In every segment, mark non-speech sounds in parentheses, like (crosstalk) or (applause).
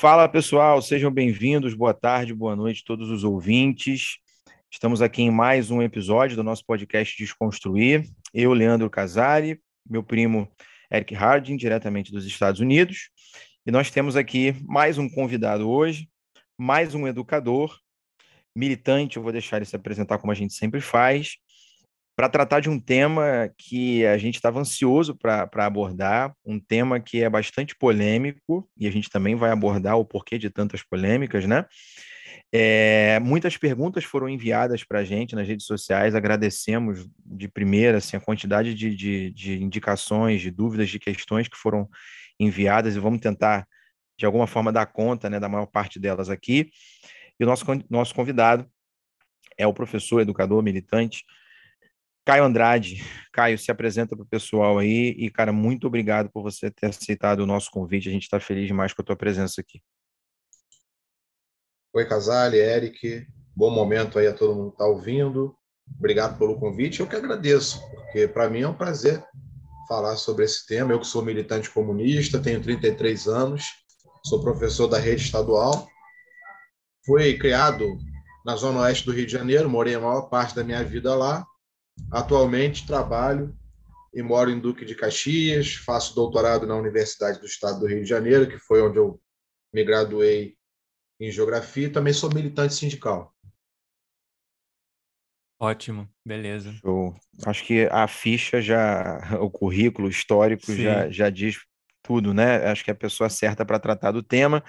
Fala pessoal, sejam bem-vindos, boa tarde, boa noite a todos os ouvintes. Estamos aqui em mais um episódio do nosso podcast Desconstruir. Eu, Leandro Casari, meu primo Eric Harding, diretamente dos Estados Unidos. E nós temos aqui mais um convidado hoje, mais um educador, militante, eu vou deixar ele se apresentar como a gente sempre faz, para tratar de um tema que a gente estava ansioso para abordar, um tema que é bastante polêmico, e a gente também vai abordar o porquê de tantas polêmicas, né? É, muitas perguntas foram enviadas para a gente nas redes sociais, agradecemos de primeira assim, a quantidade de, de, de indicações, de dúvidas, de questões que foram enviadas, e vamos tentar, de alguma forma, dar conta né, da maior parte delas aqui. E o nosso, nosso convidado é o professor, educador, militante, Caio Andrade. Caio, se apresenta para o pessoal aí e, cara, muito obrigado por você ter aceitado o nosso convite. A gente está feliz demais com a tua presença aqui. Oi, Casale, Eric. Bom momento aí a todo mundo que está ouvindo. Obrigado pelo convite. Eu que agradeço, porque para mim é um prazer falar sobre esse tema. Eu que sou militante comunista, tenho 33 anos, sou professor da rede estadual. Fui criado na zona oeste do Rio de Janeiro, morei a maior parte da minha vida lá Atualmente trabalho e moro em Duque de Caxias, faço doutorado na Universidade do Estado do Rio de Janeiro, que foi onde eu me graduei em geografia, e também sou militante sindical. Ótimo, beleza. Show. Acho que a ficha já, (laughs) o currículo histórico já, já diz tudo, né? Acho que é a pessoa certa para tratar do tema.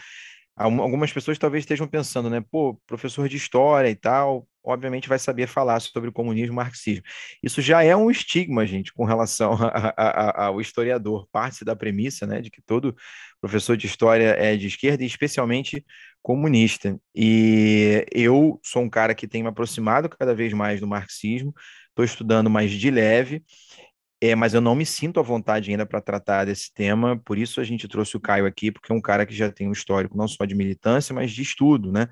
Algumas pessoas talvez estejam pensando, né? Pô, professor de história e tal, obviamente vai saber falar sobre o comunismo e marxismo. Isso já é um estigma, gente, com relação a, a, a, ao historiador. Parte da premissa, né, de que todo professor de história é de esquerda e especialmente comunista. E eu sou um cara que tem me aproximado cada vez mais do marxismo, estou estudando mais de leve, é, mas eu não me sinto à vontade ainda para tratar desse tema, por isso a gente trouxe o Caio aqui, porque é um cara que já tem um histórico não só de militância, mas de estudo, né?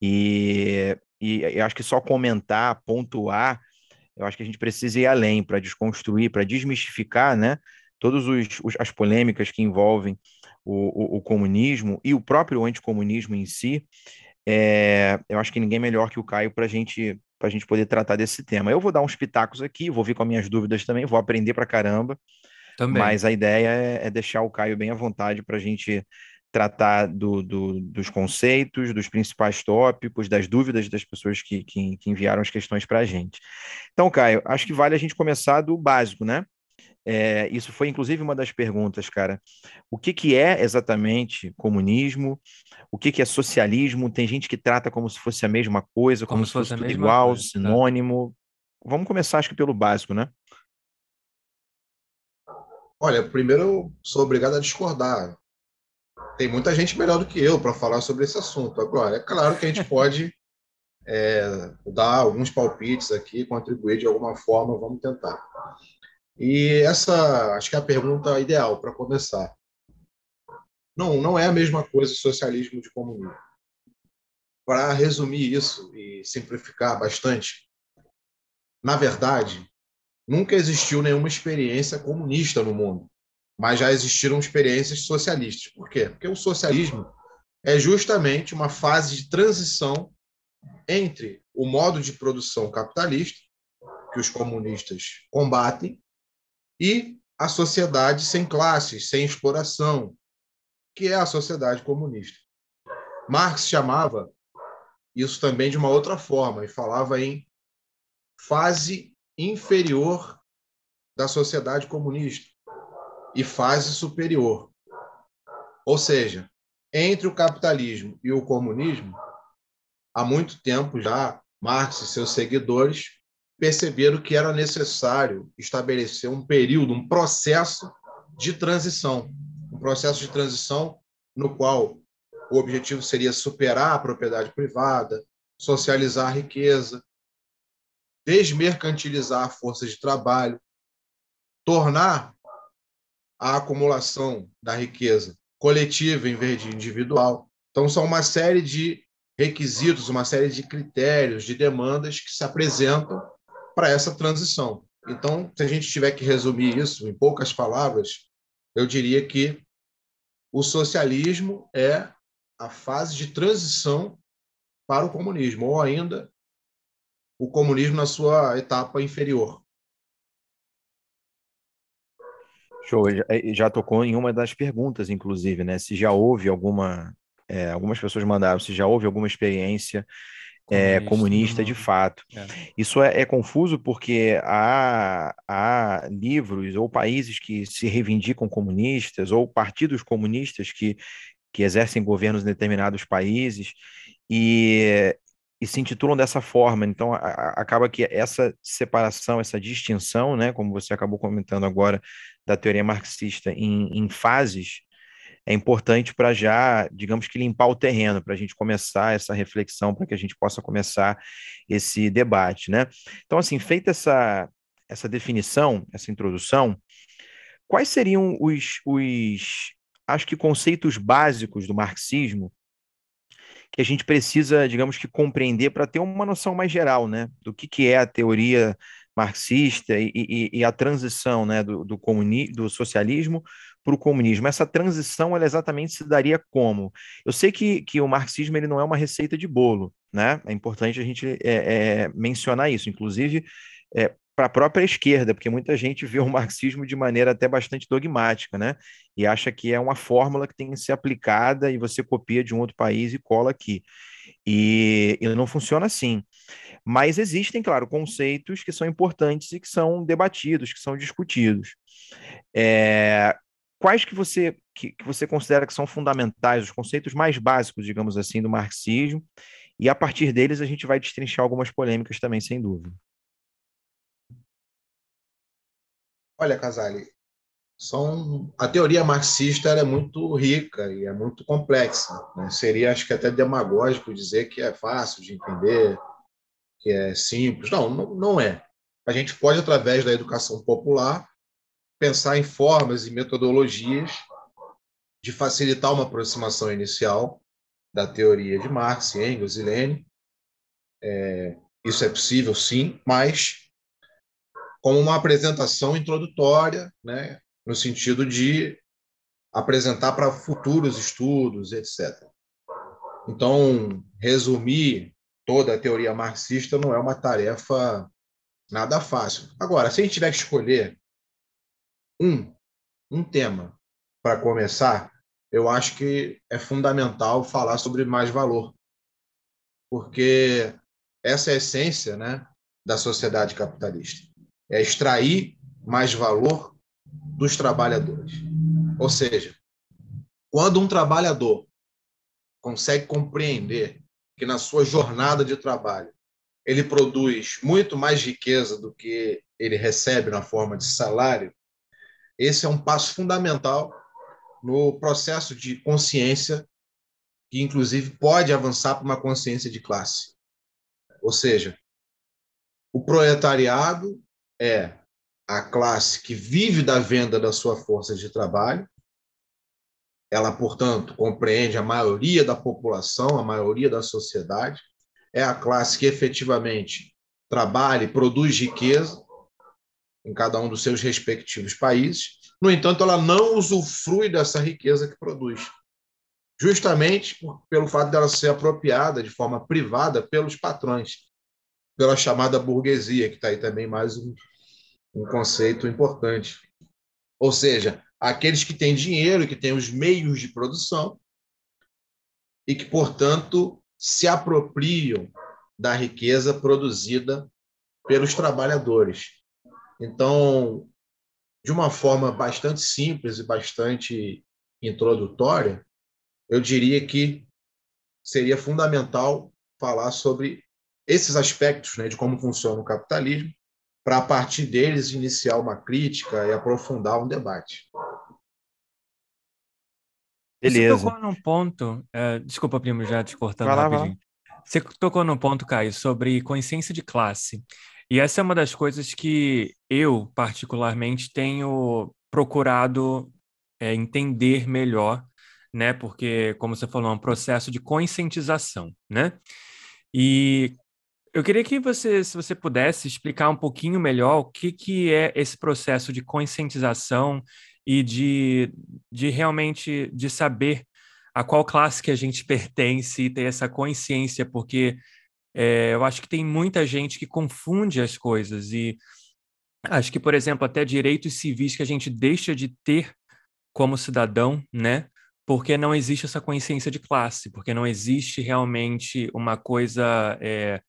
E, e eu acho que só comentar, pontuar, eu acho que a gente precisa ir além para desconstruir, para desmistificar, né? Todas as polêmicas que envolvem o, o, o, comunismo e o próprio anticomunismo em si, é, eu acho que ninguém melhor que o Caio para gente, a gente poder tratar desse tema. Eu vou dar uns pitacos aqui, vou vir com as minhas dúvidas também, vou aprender para caramba. Também. Mas a ideia é, é deixar o Caio bem à vontade para a gente tratar do, do, dos conceitos, dos principais tópicos, das dúvidas das pessoas que, que, que enviaram as questões para a gente. Então, Caio, acho que vale a gente começar do básico, né? É, isso foi inclusive uma das perguntas, cara. O que, que é exatamente comunismo? O que, que é socialismo? Tem gente que trata como se fosse a mesma coisa, como, como se fosse tudo igual, coisa, tá. sinônimo. Tá? Vamos começar, acho que pelo básico, né? Olha, primeiro eu sou obrigado a discordar tem muita gente melhor do que eu para falar sobre esse assunto. Agora, é claro que a gente pode é, dar alguns palpites aqui, contribuir de alguma forma, vamos tentar. E essa, acho que é a pergunta ideal para começar. Não, não é a mesma coisa socialismo de comunismo. Para resumir isso e simplificar bastante, na verdade, nunca existiu nenhuma experiência comunista no mundo mas já existiram experiências socialistas. Por quê? Porque o socialismo é justamente uma fase de transição entre o modo de produção capitalista, que os comunistas combatem, e a sociedade sem classes, sem exploração, que é a sociedade comunista. Marx chamava isso também de uma outra forma e falava em fase inferior da sociedade comunista e fase superior. Ou seja, entre o capitalismo e o comunismo, há muito tempo já, Marx e seus seguidores perceberam que era necessário estabelecer um período, um processo de transição, um processo de transição no qual o objetivo seria superar a propriedade privada, socializar a riqueza, desmercantilizar a força de trabalho, tornar a acumulação da riqueza coletiva em vez de individual. Então, são uma série de requisitos, uma série de critérios, de demandas que se apresentam para essa transição. Então, se a gente tiver que resumir isso em poucas palavras, eu diria que o socialismo é a fase de transição para o comunismo, ou ainda o comunismo na sua etapa inferior. Show, já tocou em uma das perguntas, inclusive, né? Se já houve alguma, é, algumas pessoas mandaram, se já houve alguma experiência é, comunista, de fato. É. Isso é, é, confuso porque há, há livros ou países que se reivindicam comunistas ou partidos comunistas que, que exercem governos em determinados países e, e se intitulam dessa forma. Então, a, a, acaba que essa separação, essa distinção, né, como você acabou comentando agora, da teoria marxista em, em fases, é importante para já, digamos que, limpar o terreno, para a gente começar essa reflexão, para que a gente possa começar esse debate. Né? Então, assim, feita essa, essa definição, essa introdução, quais seriam os, os acho que conceitos básicos do marxismo que a gente precisa, digamos que, compreender para ter uma noção mais geral, né, do que, que é a teoria marxista e, e, e a transição, né, do, do, comuni do socialismo para o comunismo. Essa transição, ela exatamente se daria como? Eu sei que, que o marxismo ele não é uma receita de bolo, né? É importante a gente é, é, mencionar isso. Inclusive, é, para a própria esquerda, porque muita gente vê o marxismo de maneira até bastante dogmática, né? E acha que é uma fórmula que tem que ser aplicada e você copia de um outro país e cola aqui. E, e não funciona assim. Mas existem, claro, conceitos que são importantes e que são debatidos, que são discutidos. É, quais que você, que, que você considera que são fundamentais, os conceitos mais básicos, digamos assim, do marxismo? E a partir deles a gente vai destrinchar algumas polêmicas também, sem dúvida. Olha, Casale, são a teoria marxista é muito rica e é muito complexa. Né? Seria, acho que até demagógico dizer que é fácil de entender, que é simples. Não, não, não é. A gente pode, através da educação popular, pensar em formas e metodologias de facilitar uma aproximação inicial da teoria de Marx, Engels e Lenin. É, isso é possível, sim, mas como uma apresentação introdutória, né, no sentido de apresentar para futuros estudos, etc. Então, resumir toda a teoria marxista não é uma tarefa nada fácil. Agora, se a gente tiver que escolher um, um tema para começar, eu acho que é fundamental falar sobre mais valor, porque essa é a essência né, da sociedade capitalista é extrair mais valor dos trabalhadores. Ou seja, quando um trabalhador consegue compreender que na sua jornada de trabalho ele produz muito mais riqueza do que ele recebe na forma de salário, esse é um passo fundamental no processo de consciência que inclusive pode avançar para uma consciência de classe. Ou seja, o proletariado é a classe que vive da venda da sua força de trabalho. Ela, portanto, compreende a maioria da população, a maioria da sociedade. É a classe que efetivamente trabalha e produz riqueza em cada um dos seus respectivos países. No entanto, ela não usufrui dessa riqueza que produz, justamente pelo fato dela ser apropriada de forma privada pelos patrões, pela chamada burguesia, que está aí também mais um, um conceito importante. Ou seja, aqueles que têm dinheiro, que têm os meios de produção, e que, portanto, se apropriam da riqueza produzida pelos trabalhadores. Então, de uma forma bastante simples e bastante introdutória, eu diria que seria fundamental falar sobre esses aspectos né, de como funciona o capitalismo, para a partir deles iniciar uma crítica e aprofundar um debate. Beleza. Você tocou num ponto, uh, desculpa, primo, já te cortando lá, rapidinho. Você tocou num ponto, Caio, sobre consciência de classe. E essa é uma das coisas que eu, particularmente, tenho procurado é, entender melhor, né? Porque, como você falou, é um processo de conscientização, né? E eu queria que você, se você pudesse, explicar um pouquinho melhor o que, que é esse processo de conscientização e de, de realmente de saber a qual classe que a gente (laughs) pertence e ter essa consciência, porque é, eu acho que tem muita gente que confunde as coisas e acho que, por exemplo, até direitos civis que a gente deixa de ter como cidadão, né? Porque não existe essa consciência de classe, porque não existe realmente uma coisa é,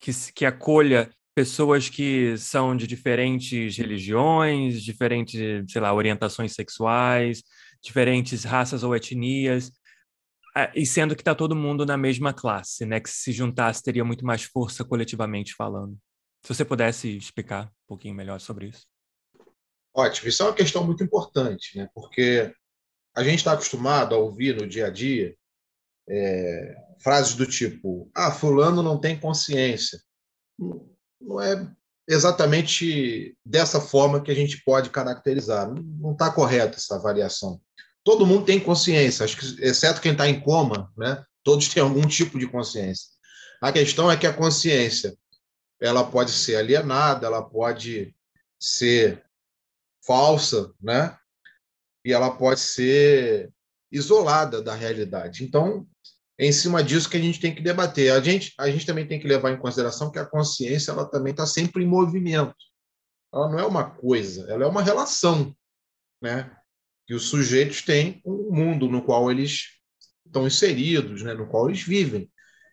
que, que acolha pessoas que são de diferentes religiões, diferentes, sei lá, orientações sexuais, diferentes raças ou etnias, e sendo que está todo mundo na mesma classe, né? Que se juntasse teria muito mais força coletivamente falando. Se você pudesse explicar um pouquinho melhor sobre isso. Ótimo, isso é uma questão muito importante, né? Porque a gente está acostumado a ouvir no dia a dia é, frases do tipo: ah, fulano não tem consciência. Não é exatamente dessa forma que a gente pode caracterizar. Não está correta essa avaliação. Todo mundo tem consciência, acho que, exceto quem está em coma, né? todos têm algum tipo de consciência. A questão é que a consciência ela pode ser alienada, ela pode ser falsa, né? E ela pode ser isolada da realidade. Então, é em cima disso que a gente tem que debater. A gente, a gente também tem que levar em consideração que a consciência ela também está sempre em movimento. Ela não é uma coisa, ela é uma relação, né? Que os sujeitos têm um mundo no qual eles estão inseridos, né? No qual eles vivem.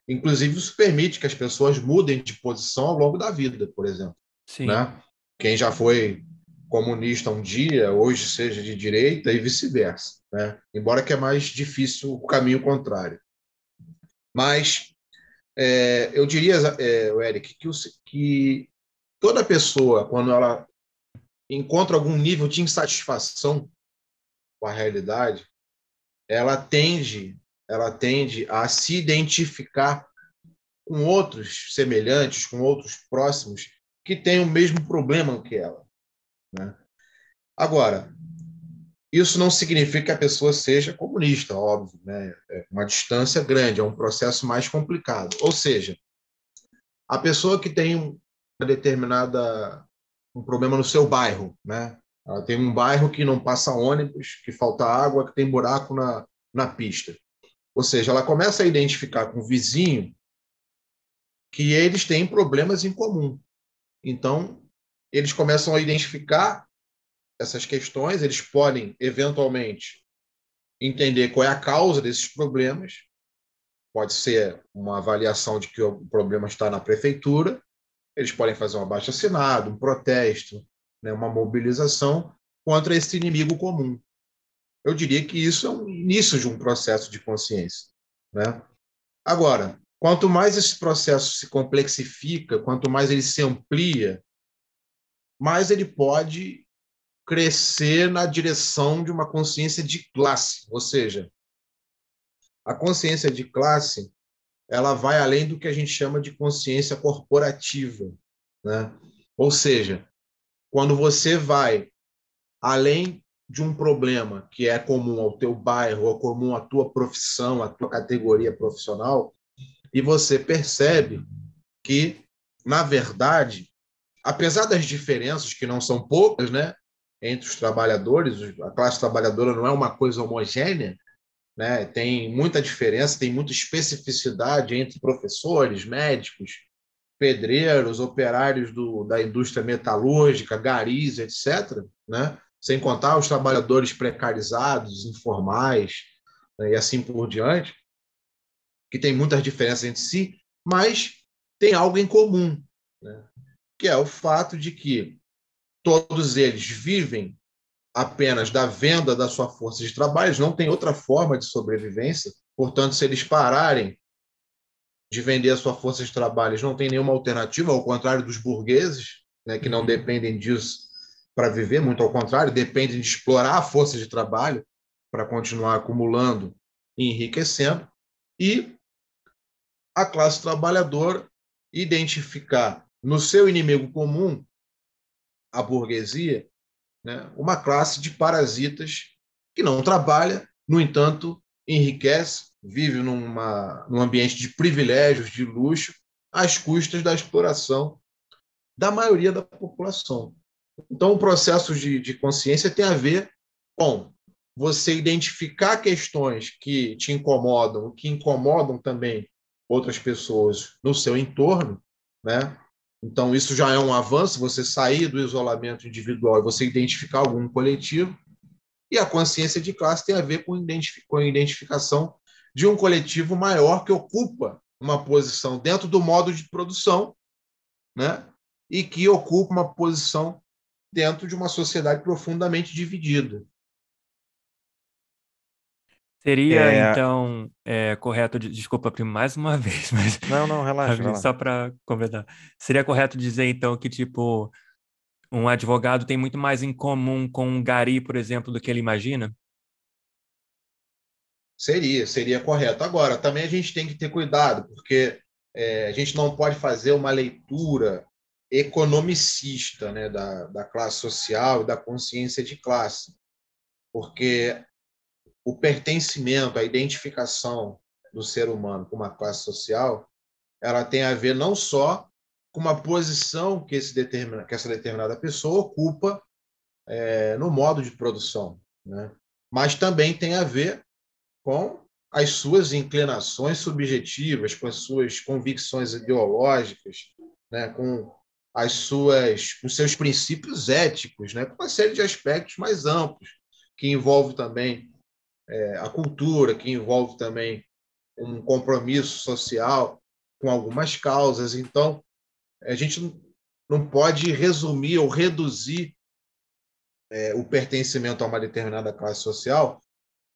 Inclusive, isso permite que as pessoas mudem de posição ao longo da vida, por exemplo. Sim. Né? Quem já foi comunista um dia, hoje seja de direita e vice-versa. Né? Embora que é mais difícil o caminho contrário. Mas é, eu diria, é, Eric, que, o, que toda pessoa, quando ela encontra algum nível de insatisfação com a realidade, ela tende, ela tende a se identificar com outros semelhantes, com outros próximos que têm o mesmo problema que ela. Né? Agora, isso não significa que a pessoa seja comunista, óbvio, né? É uma distância grande, é um processo mais complicado. Ou seja, a pessoa que tem uma determinada um problema no seu bairro, né? Tem um bairro que não passa ônibus, que falta água, que tem buraco na, na pista. Ou seja, ela começa a identificar com o vizinho que eles têm problemas em comum. Então, eles começam a identificar essas questões, eles podem, eventualmente, entender qual é a causa desses problemas. Pode ser uma avaliação de que o problema está na prefeitura, eles podem fazer um abaixo-assinado, um protesto, né, uma mobilização contra esse inimigo comum. Eu diria que isso é um início de um processo de consciência. Né? Agora, quanto mais esse processo se complexifica, quanto mais ele se amplia, mais ele pode crescer na direção de uma consciência de classe, ou seja, a consciência de classe ela vai além do que a gente chama de consciência corporativa, né? Ou seja, quando você vai além de um problema que é comum ao teu bairro, ou comum à tua profissão, à tua categoria profissional, e você percebe que, na verdade, apesar das diferenças que não são poucas, né? entre os trabalhadores, a classe trabalhadora não é uma coisa homogênea, né? tem muita diferença, tem muita especificidade entre professores, médicos, pedreiros, operários do, da indústria metalúrgica, garis, etc., né? sem contar os trabalhadores precarizados, informais, né? e assim por diante. que tem muitas diferenças entre si, mas tem algo em comum, né? que é o fato de que todos eles vivem apenas da venda da sua força de trabalho, não têm outra forma de sobrevivência, portanto, se eles pararem de vender a sua força de trabalho, eles não têm nenhuma alternativa, ao contrário dos burgueses, né, que não uhum. dependem disso para viver, muito ao contrário, dependem de explorar a força de trabalho para continuar acumulando e enriquecendo, e a classe trabalhadora identificar no seu inimigo comum, a burguesia, né, uma classe de parasitas que não trabalha, no entanto, enriquece, vive numa, num ambiente de privilégios, de luxo, às custas da exploração da maioria da população. Então, o processo de, de consciência tem a ver com você identificar questões que te incomodam, que incomodam também outras pessoas no seu entorno, né? Então, isso já é um avanço, você sair do isolamento individual e você identificar algum coletivo. E a consciência de classe tem a ver com, com a identificação de um coletivo maior que ocupa uma posição dentro do modo de produção, né? e que ocupa uma posição dentro de uma sociedade profundamente dividida. Seria, é... então, é, correto, desculpa, primo, mais uma (laughs) vez, mas... Não, não, relaxa. Só para convidar. Seria correto dizer, então, que, tipo, um advogado tem muito mais em comum com um gari, por exemplo, do que ele imagina? Seria, seria correto. Agora, também a gente tem que ter cuidado, porque é, a gente não pode fazer uma leitura economicista né, da, da classe social e da consciência de classe, porque o pertencimento, a identificação do ser humano com uma classe social, ela tem a ver não só com uma posição que, esse determina, que essa determinada pessoa ocupa é, no modo de produção, né? mas também tem a ver com as suas inclinações subjetivas, com as suas convicções ideológicas, né? com as suas, os seus princípios éticos, né? com uma série de aspectos mais amplos que envolve também é, a cultura, que envolve também um compromisso social com algumas causas. Então, a gente não pode resumir ou reduzir é, o pertencimento a uma determinada classe social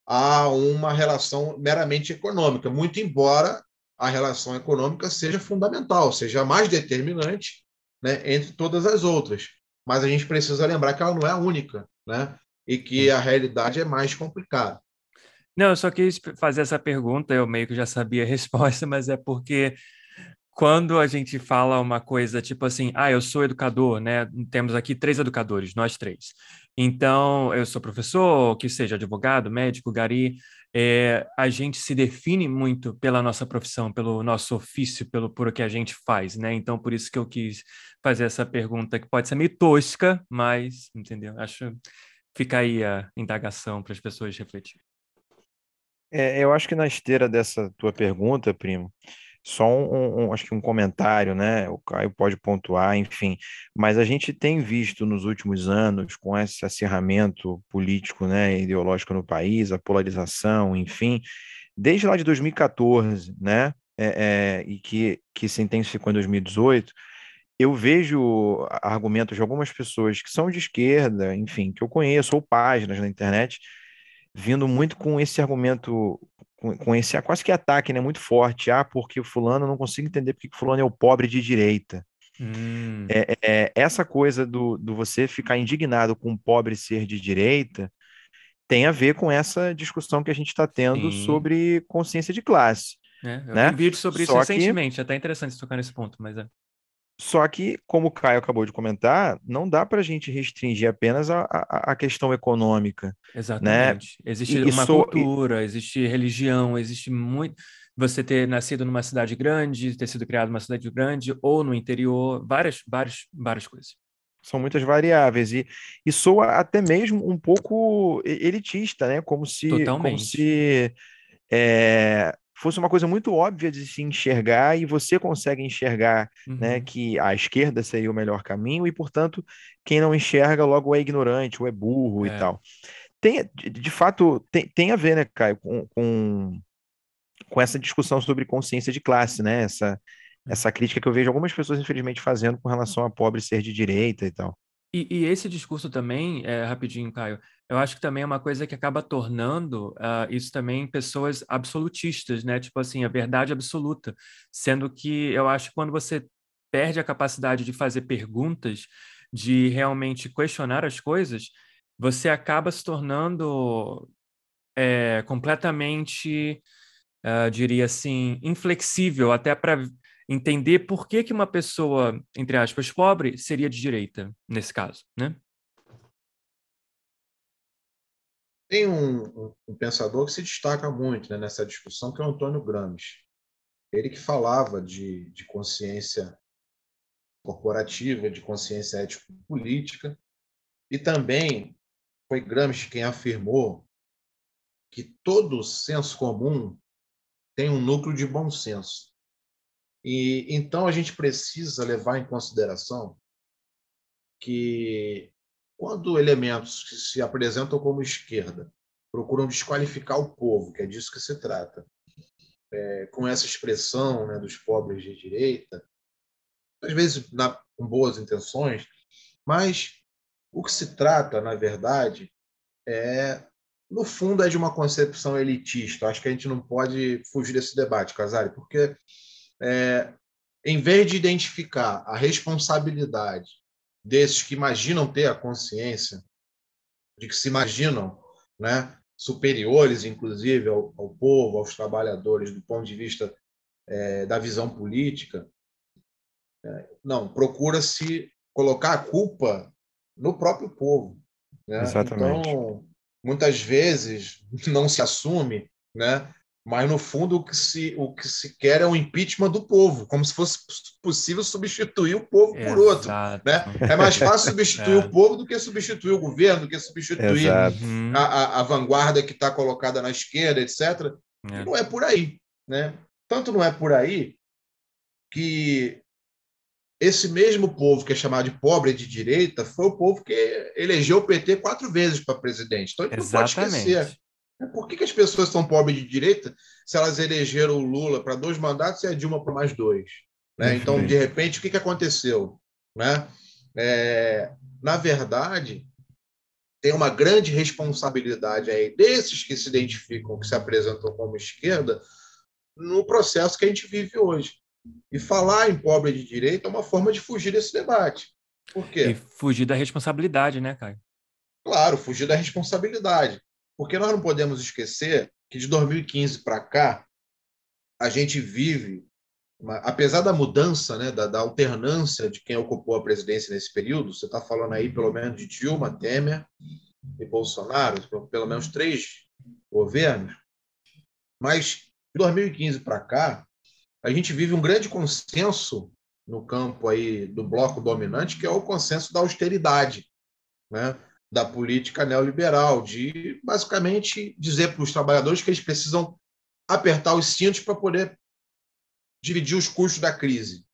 a uma relação meramente econômica, muito embora a relação econômica seja fundamental, seja mais determinante né, entre todas as outras. Mas a gente precisa lembrar que ela não é a única, né? e que a realidade é mais complicada. Não, eu só quis fazer essa pergunta, eu meio que já sabia a resposta, (laughs) mas é porque quando a gente fala uma coisa tipo assim, ah, eu sou educador, né? Temos aqui três educadores, nós três. Então, eu sou professor, que seja advogado, médico, gari, é, a gente se define muito pela nossa profissão, pelo nosso ofício, pelo por o que a gente faz, né? Então, por isso que eu quis fazer essa pergunta que pode ser meio tosca, mas, entendeu? Acho fica aí a indagação para as pessoas refletirem. É, eu acho que na esteira dessa tua pergunta, primo, só um, um, acho que um comentário, né? O Caio pode pontuar, enfim, mas a gente tem visto nos últimos anos, com esse acirramento político, né, ideológico no país, a polarização, enfim, desde lá de 2014, né, é, é, e que, que se intensificou em 2018, eu vejo argumentos de algumas pessoas que são de esquerda, enfim, que eu conheço, ou páginas na internet, vindo muito com esse argumento, com, com esse quase que ataque, né, muito forte. Ah, porque o fulano, eu não consigo entender porque o fulano é o pobre de direita. Hum. É, é, essa coisa do, do você ficar indignado com o pobre ser de direita tem a ver com essa discussão que a gente está tendo Sim. sobre consciência de classe. É, eu né? vi um vídeo sobre Só isso recentemente, que... até interessante tocar nesse ponto, mas é. Só que, como o Caio acabou de comentar, não dá para a gente restringir apenas a, a, a questão econômica. Né? Exatamente. Né? Existe e, uma so... cultura, existe religião, existe muito. Você ter nascido numa cidade grande, ter sido criado numa cidade grande ou no interior, várias, várias, várias coisas. São muitas variáveis e, e soa até mesmo um pouco elitista, né? Como se, Totalmente. como se é, fosse uma coisa muito óbvia de se enxergar e você consegue enxergar né, uhum. né, que a esquerda seria o melhor caminho e, portanto, quem não enxerga logo é ignorante ou é burro é. e tal. Tem, de, de fato, tem, tem a ver, né, Caio, com, com, com essa discussão sobre consciência de classe, né? Essa, essa crítica que eu vejo algumas pessoas, infelizmente, fazendo com relação a pobre ser de direita e tal. E, e esse discurso também, é, rapidinho, Caio, eu acho que também é uma coisa que acaba tornando uh, isso também pessoas absolutistas, né? Tipo assim, a verdade absoluta. Sendo que eu acho que quando você perde a capacidade de fazer perguntas, de realmente questionar as coisas, você acaba se tornando é, completamente, uh, diria assim, inflexível até para entender por que, que uma pessoa, entre aspas, pobre seria de direita, nesse caso, né? Tem um, um, pensador que se destaca muito né, nessa discussão, que é o Antônio Gramsci. Ele que falava de, de consciência corporativa, de consciência ético-política, e também foi Gramsci quem afirmou que todo senso comum tem um núcleo de bom senso. E então a gente precisa levar em consideração que quando elementos que se apresentam como esquerda procuram desqualificar o povo, que é disso que se trata, é, com essa expressão né, dos pobres de direita, às vezes na, com boas intenções, mas o que se trata, na verdade, é no fundo é de uma concepção elitista. Acho que a gente não pode fugir desse debate, Casari, porque é, em vez de identificar a responsabilidade desses que imaginam ter a consciência, de que se imaginam né, superiores, inclusive, ao, ao povo, aos trabalhadores, do ponto de vista é, da visão política, é, não, procura-se colocar a culpa no próprio povo. Né? Exatamente. Então, muitas vezes (laughs) não se assume, né? Mas no fundo o que, se, o que se quer é o impeachment do povo, como se fosse possível substituir o povo por Exato. outro. Né? É mais fácil (laughs) substituir é. o povo do que substituir o governo, do que substituir a, a, a, vanguarda que está colocada na esquerda, etc. É. Não é por aí. Né? Tanto não é por aí que esse mesmo povo que é chamado de pobre de direita foi o povo que elegeu o PT quatro vezes para presidente. Então, a gente não pode esquecer. Por que, que as pessoas são pobres de direita se elas elegeram o Lula para dois mandatos e a Dilma para mais dois? Né? Então, de repente, o que, que aconteceu? Né? É, na verdade, tem uma grande responsabilidade aí desses que se identificam, que se apresentam como esquerda, no processo que a gente vive hoje. E falar em pobre de direita é uma forma de fugir desse debate. Por quê? E fugir da responsabilidade, né, Caio? Claro, fugir da responsabilidade. Porque nós não podemos esquecer que de 2015 para cá, a gente vive, uma, apesar da mudança, né, da, da, alternância de quem ocupou a presidência nesse período, você está falando aí pelo menos de Dilma, Temer e Bolsonaro, pelo menos três governos, mas de 2015 para cá, a gente vive um grande consenso no campo aí do bloco dominante, que é o consenso da austeridade, né? Da política neoliberal, de basicamente dizer para os trabalhadores que eles precisam apertar os cintos para poder dividir os custos da crise,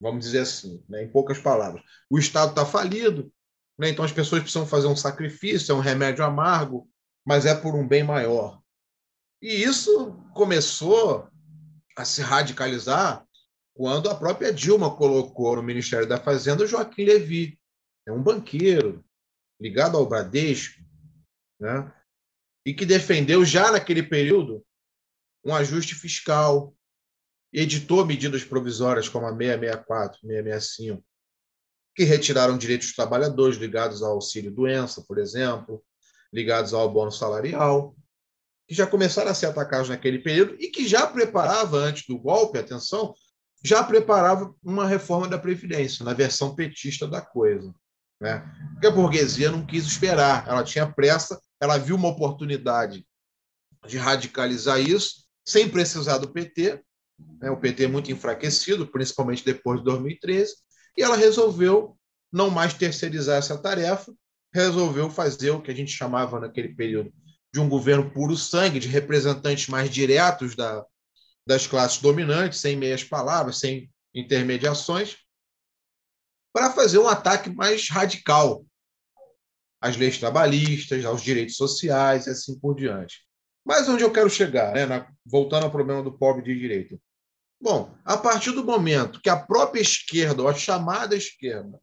vamos dizer assim, né? em poucas palavras. O Estado está falido, né? então as pessoas precisam fazer um sacrifício, é um remédio amargo, mas é por um bem maior. E isso começou a se radicalizar quando a própria Dilma colocou no Ministério da Fazenda Joaquim Levy, é um banqueiro ligado ao Bradesco, né? e que defendeu já naquele período um ajuste fiscal, editou medidas provisórias como a 664, 665, que retiraram direitos dos trabalhadores ligados ao auxílio-doença, por exemplo, ligados ao bônus salarial, que já começaram a ser atacados naquele período e que já preparava, antes do golpe, atenção, já preparava uma reforma da Previdência, na versão petista da coisa. Né? Porque a burguesia não quis esperar, ela tinha pressa, ela viu uma oportunidade de radicalizar isso, sem precisar do PT, né? o PT muito enfraquecido, principalmente depois de 2013, e ela resolveu não mais terceirizar essa tarefa, resolveu fazer o que a gente chamava naquele período de um governo puro sangue, de representantes mais diretos da, das classes dominantes, sem meias palavras, sem intermediações, para fazer um ataque mais radical às leis trabalhistas, aos direitos sociais e assim por diante. Mas onde eu quero chegar, né? Na, voltando ao problema do pobre de direita. Bom, a partir do momento que a própria esquerda, ou a chamada esquerda,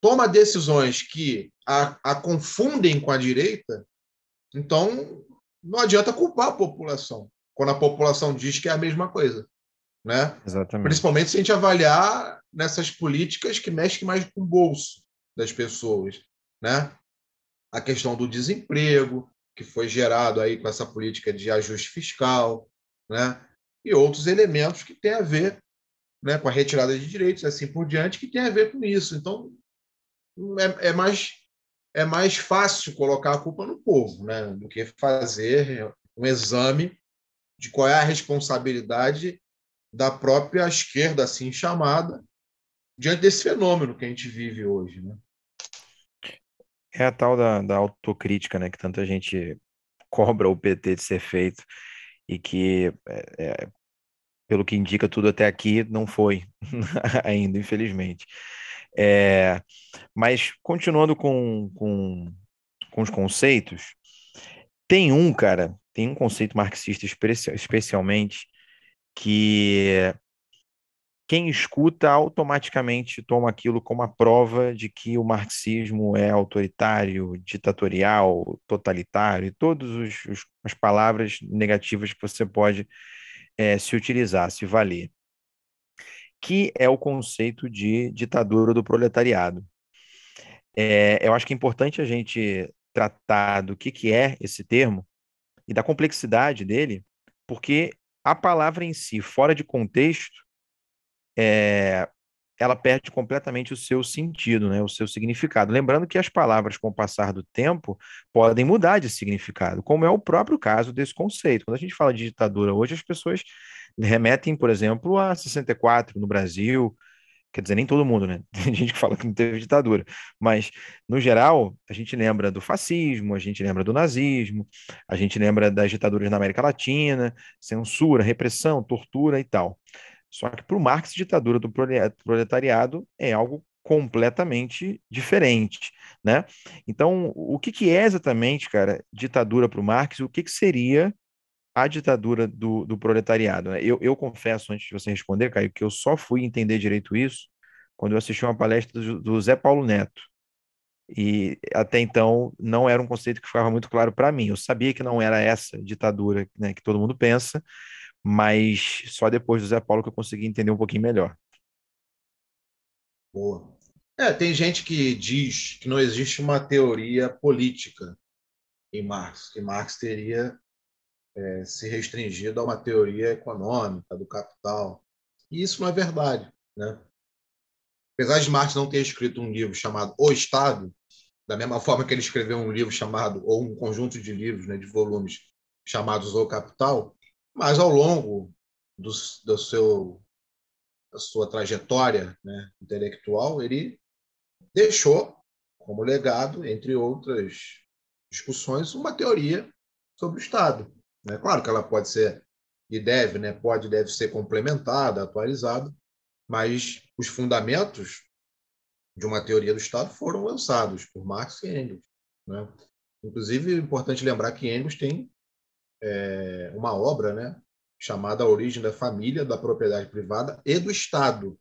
toma decisões que a, a confundem com a direita, então não adianta culpar a população, quando a população diz que é a mesma coisa. Né? Exatamente. Principalmente se a gente avaliar nessas políticas que mexem mais com o bolso das pessoas. Né? A questão do desemprego, que foi gerado aí com essa política de ajuste fiscal, né? e outros elementos que têm a ver né, com a retirada de direitos, assim por diante, que tem a ver com isso. Então, é, é mais é mais fácil colocar a culpa no povo, né, do que fazer um exame de qual é a responsabilidade da própria esquerda, assim chamada, diante desse fenômeno que a gente vive hoje, né? É a tal da, da autocrítica, né, que tanta gente (laughs) cobra o PT de ser feito e que, é, é, pelo que indica tudo até aqui, não foi (laughs) ainda, infelizmente. É, mas continuando com, com, com os conceitos, tem um, cara, tem um conceito marxista especialmente que quem escuta automaticamente toma aquilo como a prova de que o marxismo é autoritário, ditatorial, totalitário, e todas as palavras negativas que você pode é, se utilizar, se valer que é o conceito de ditadura do proletariado. É, eu acho que é importante a gente tratar do que, que é esse termo e da complexidade dele, porque a palavra em si, fora de contexto, é, ela perde completamente o seu sentido, né, o seu significado. Lembrando que as palavras, com o passar do tempo, podem mudar de significado, como é o próprio caso desse conceito. Quando a gente fala de ditadura hoje, as pessoas remetem, por exemplo, a 64 no Brasil, quer dizer, nem todo mundo, né? (laughs) Tem gente que fala que não teve ditadura, mas no geral, a gente lembra do fascismo, a gente lembra do nazismo, a gente lembra das ditaduras na América Latina, censura, repressão, tortura e tal. Só que para o Marx, ditadura do proletariado é algo completamente diferente, né? Então, o que, que é exatamente, cara, ditadura para o Marx? O que, que seria a ditadura do, do proletariado. Né? Eu, eu confesso, antes de você responder, Caio, que eu só fui entender direito isso quando eu assisti uma palestra do, do Zé Paulo Neto. E até então não era um conceito que ficava muito claro para mim. Eu sabia que não era essa ditadura né, que todo mundo pensa, mas só depois do Zé Paulo que eu consegui entender um pouquinho melhor. Boa. É, tem gente que diz que não existe uma teoria política em Marx, que Marx teria é, se restringido a uma teoria econômica do capital. E isso não é verdade. Né? Apesar de Marx não ter escrito um livro chamado O Estado, da mesma forma que ele escreveu um livro chamado, ou um conjunto de livros, né, de volumes chamados O Capital, mas ao longo do, do seu, da sua trajetória né, intelectual, ele deixou como legado, entre outras discussões, uma teoria sobre o Estado. Né? Claro que ela pode ser e deve, né? pode deve ser complementada, atualizada, mas os fundamentos de uma teoria do Estado foram lançados por Marx e Engels. Né? Inclusive, é importante lembrar que Engels tem é, uma obra né, chamada A Origem da Família, da Propriedade Privada e do Estado,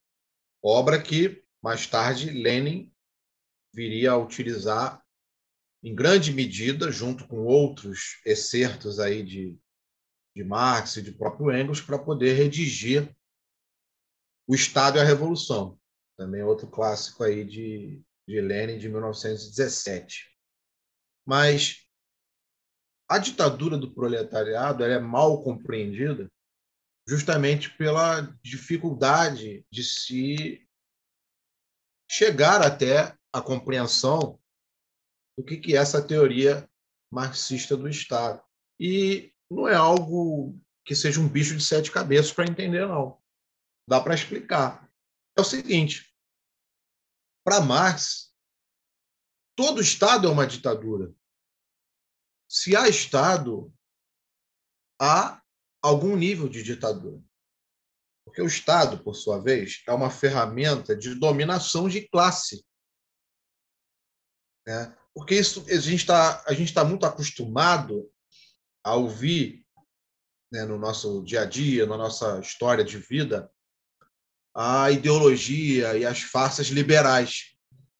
obra que, mais tarde, Lenin viria a utilizar em grande medida, junto com outros excertos aí de, de Marx e de próprio Engels, para poder redigir O Estado e a Revolução, também outro clássico aí de, de Lenin, de 1917. Mas a ditadura do proletariado é mal compreendida justamente pela dificuldade de se chegar até a compreensão do que, que é essa teoria marxista do Estado. E não é algo que seja um bicho de sete cabeças para entender, não. Dá para explicar. É o seguinte: para Marx, todo Estado é uma ditadura. Se há Estado, há algum nível de ditadura. Porque o Estado, por sua vez, é uma ferramenta de dominação de classe. Né? Porque isso a gente está está muito acostumado a ouvir né, no nosso dia a dia, na nossa história de vida, a ideologia e as farsas liberais.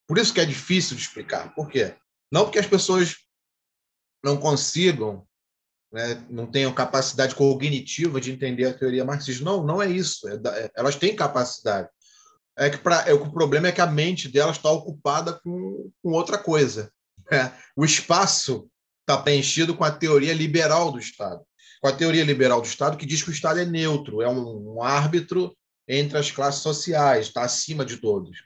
Por isso que é difícil de explicar. Por quê? Não porque as pessoas não consigam, né, não tenham capacidade cognitiva de entender a teoria marxista. Não, não é isso. É, é, elas têm capacidade. É que pra, é, o problema é que a mente delas está ocupada com, com outra coisa. É, o espaço está preenchido com a teoria liberal do Estado. Com a teoria liberal do Estado, que diz que o Estado é neutro, é um, um árbitro entre as classes sociais, está acima de todos.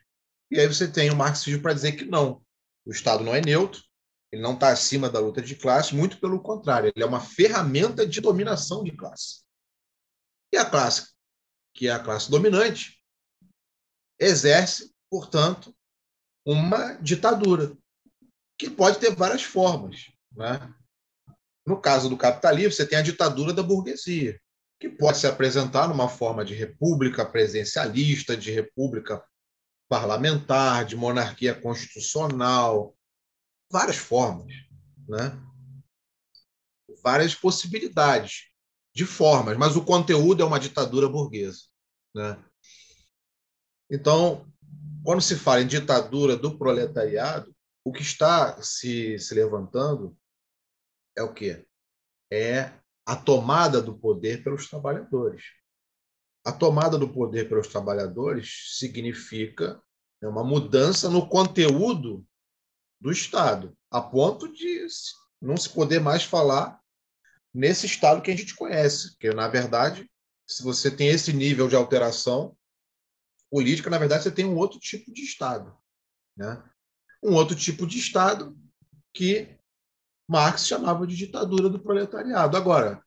E aí você tem o marxismo para dizer que não, o Estado não é neutro, ele não está acima da luta de classe, muito pelo contrário, ele é uma ferramenta de dominação de classe. E a classe, que é a classe dominante, exerce, portanto, uma ditadura, que pode ter várias formas. Né? No caso do capitalismo, você tem a ditadura da burguesia, que pode se apresentar numa forma de república presidencialista, de república parlamentar, de monarquia constitucional, várias formas, né? várias possibilidades de formas, mas o conteúdo é uma ditadura burguesa. Né? Então, quando se fala em ditadura do proletariado, o que está se, se levantando é o quê? É a tomada do poder pelos trabalhadores. A tomada do poder pelos trabalhadores significa né, uma mudança no conteúdo do Estado, a ponto de não se poder mais falar nesse Estado que a gente conhece, porque, na verdade, se você tem esse nível de alteração política, na verdade, você tem um outro tipo de Estado. Né? Um outro tipo de Estado que Marx chamava de ditadura do proletariado. Agora,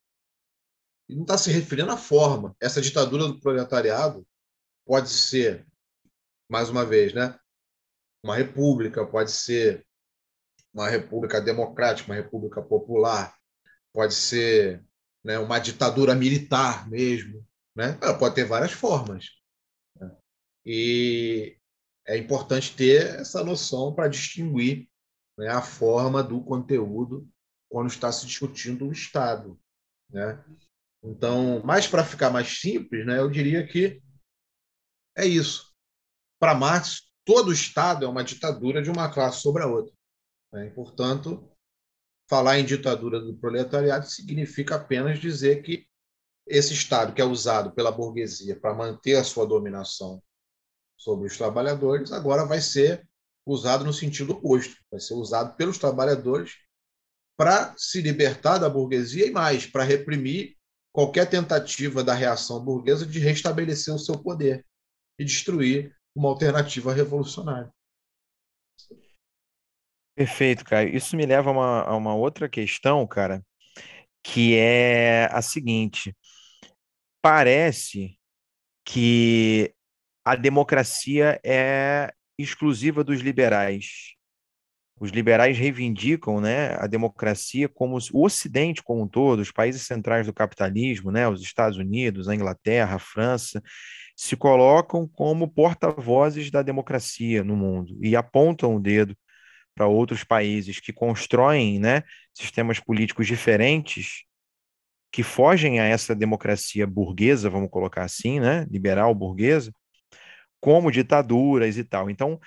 ele não está se referindo à forma. Essa ditadura do proletariado pode ser, mais uma vez, né, uma república, pode ser uma república democrática, uma república popular, pode ser né, uma ditadura militar mesmo. Né? Pode ter várias formas. Né? E é importante ter essa noção para distinguir né, a forma do conteúdo quando está se discutindo o Estado. Né? Então, mais para ficar mais simples, né, eu diria que é isso. Para Marx, todo Estado é uma ditadura de uma classe sobre a outra. Né? E, portanto, falar em ditadura do proletariado significa apenas dizer que esse Estado que é usado pela burguesia para manter a sua dominação sobre os trabalhadores agora vai ser usado no sentido oposto, vai ser usado pelos trabalhadores para se libertar da burguesia e mais, para reprimir qualquer tentativa da reação burguesa de restabelecer o seu poder e destruir uma alternativa revolucionária. Perfeito, Caio. Isso me leva a uma, a uma outra questão, cara, que é a seguinte: parece que a democracia é exclusiva dos liberais. Os liberais reivindicam né, a democracia como o Ocidente como um todo, os países centrais do capitalismo, né, os Estados Unidos, a Inglaterra, a França, se colocam como porta-vozes da democracia no mundo e apontam o dedo para outros países que constroem né, sistemas políticos diferentes que fogem a essa democracia burguesa, vamos colocar assim, né, liberal burguesa, como ditaduras e tal. Então,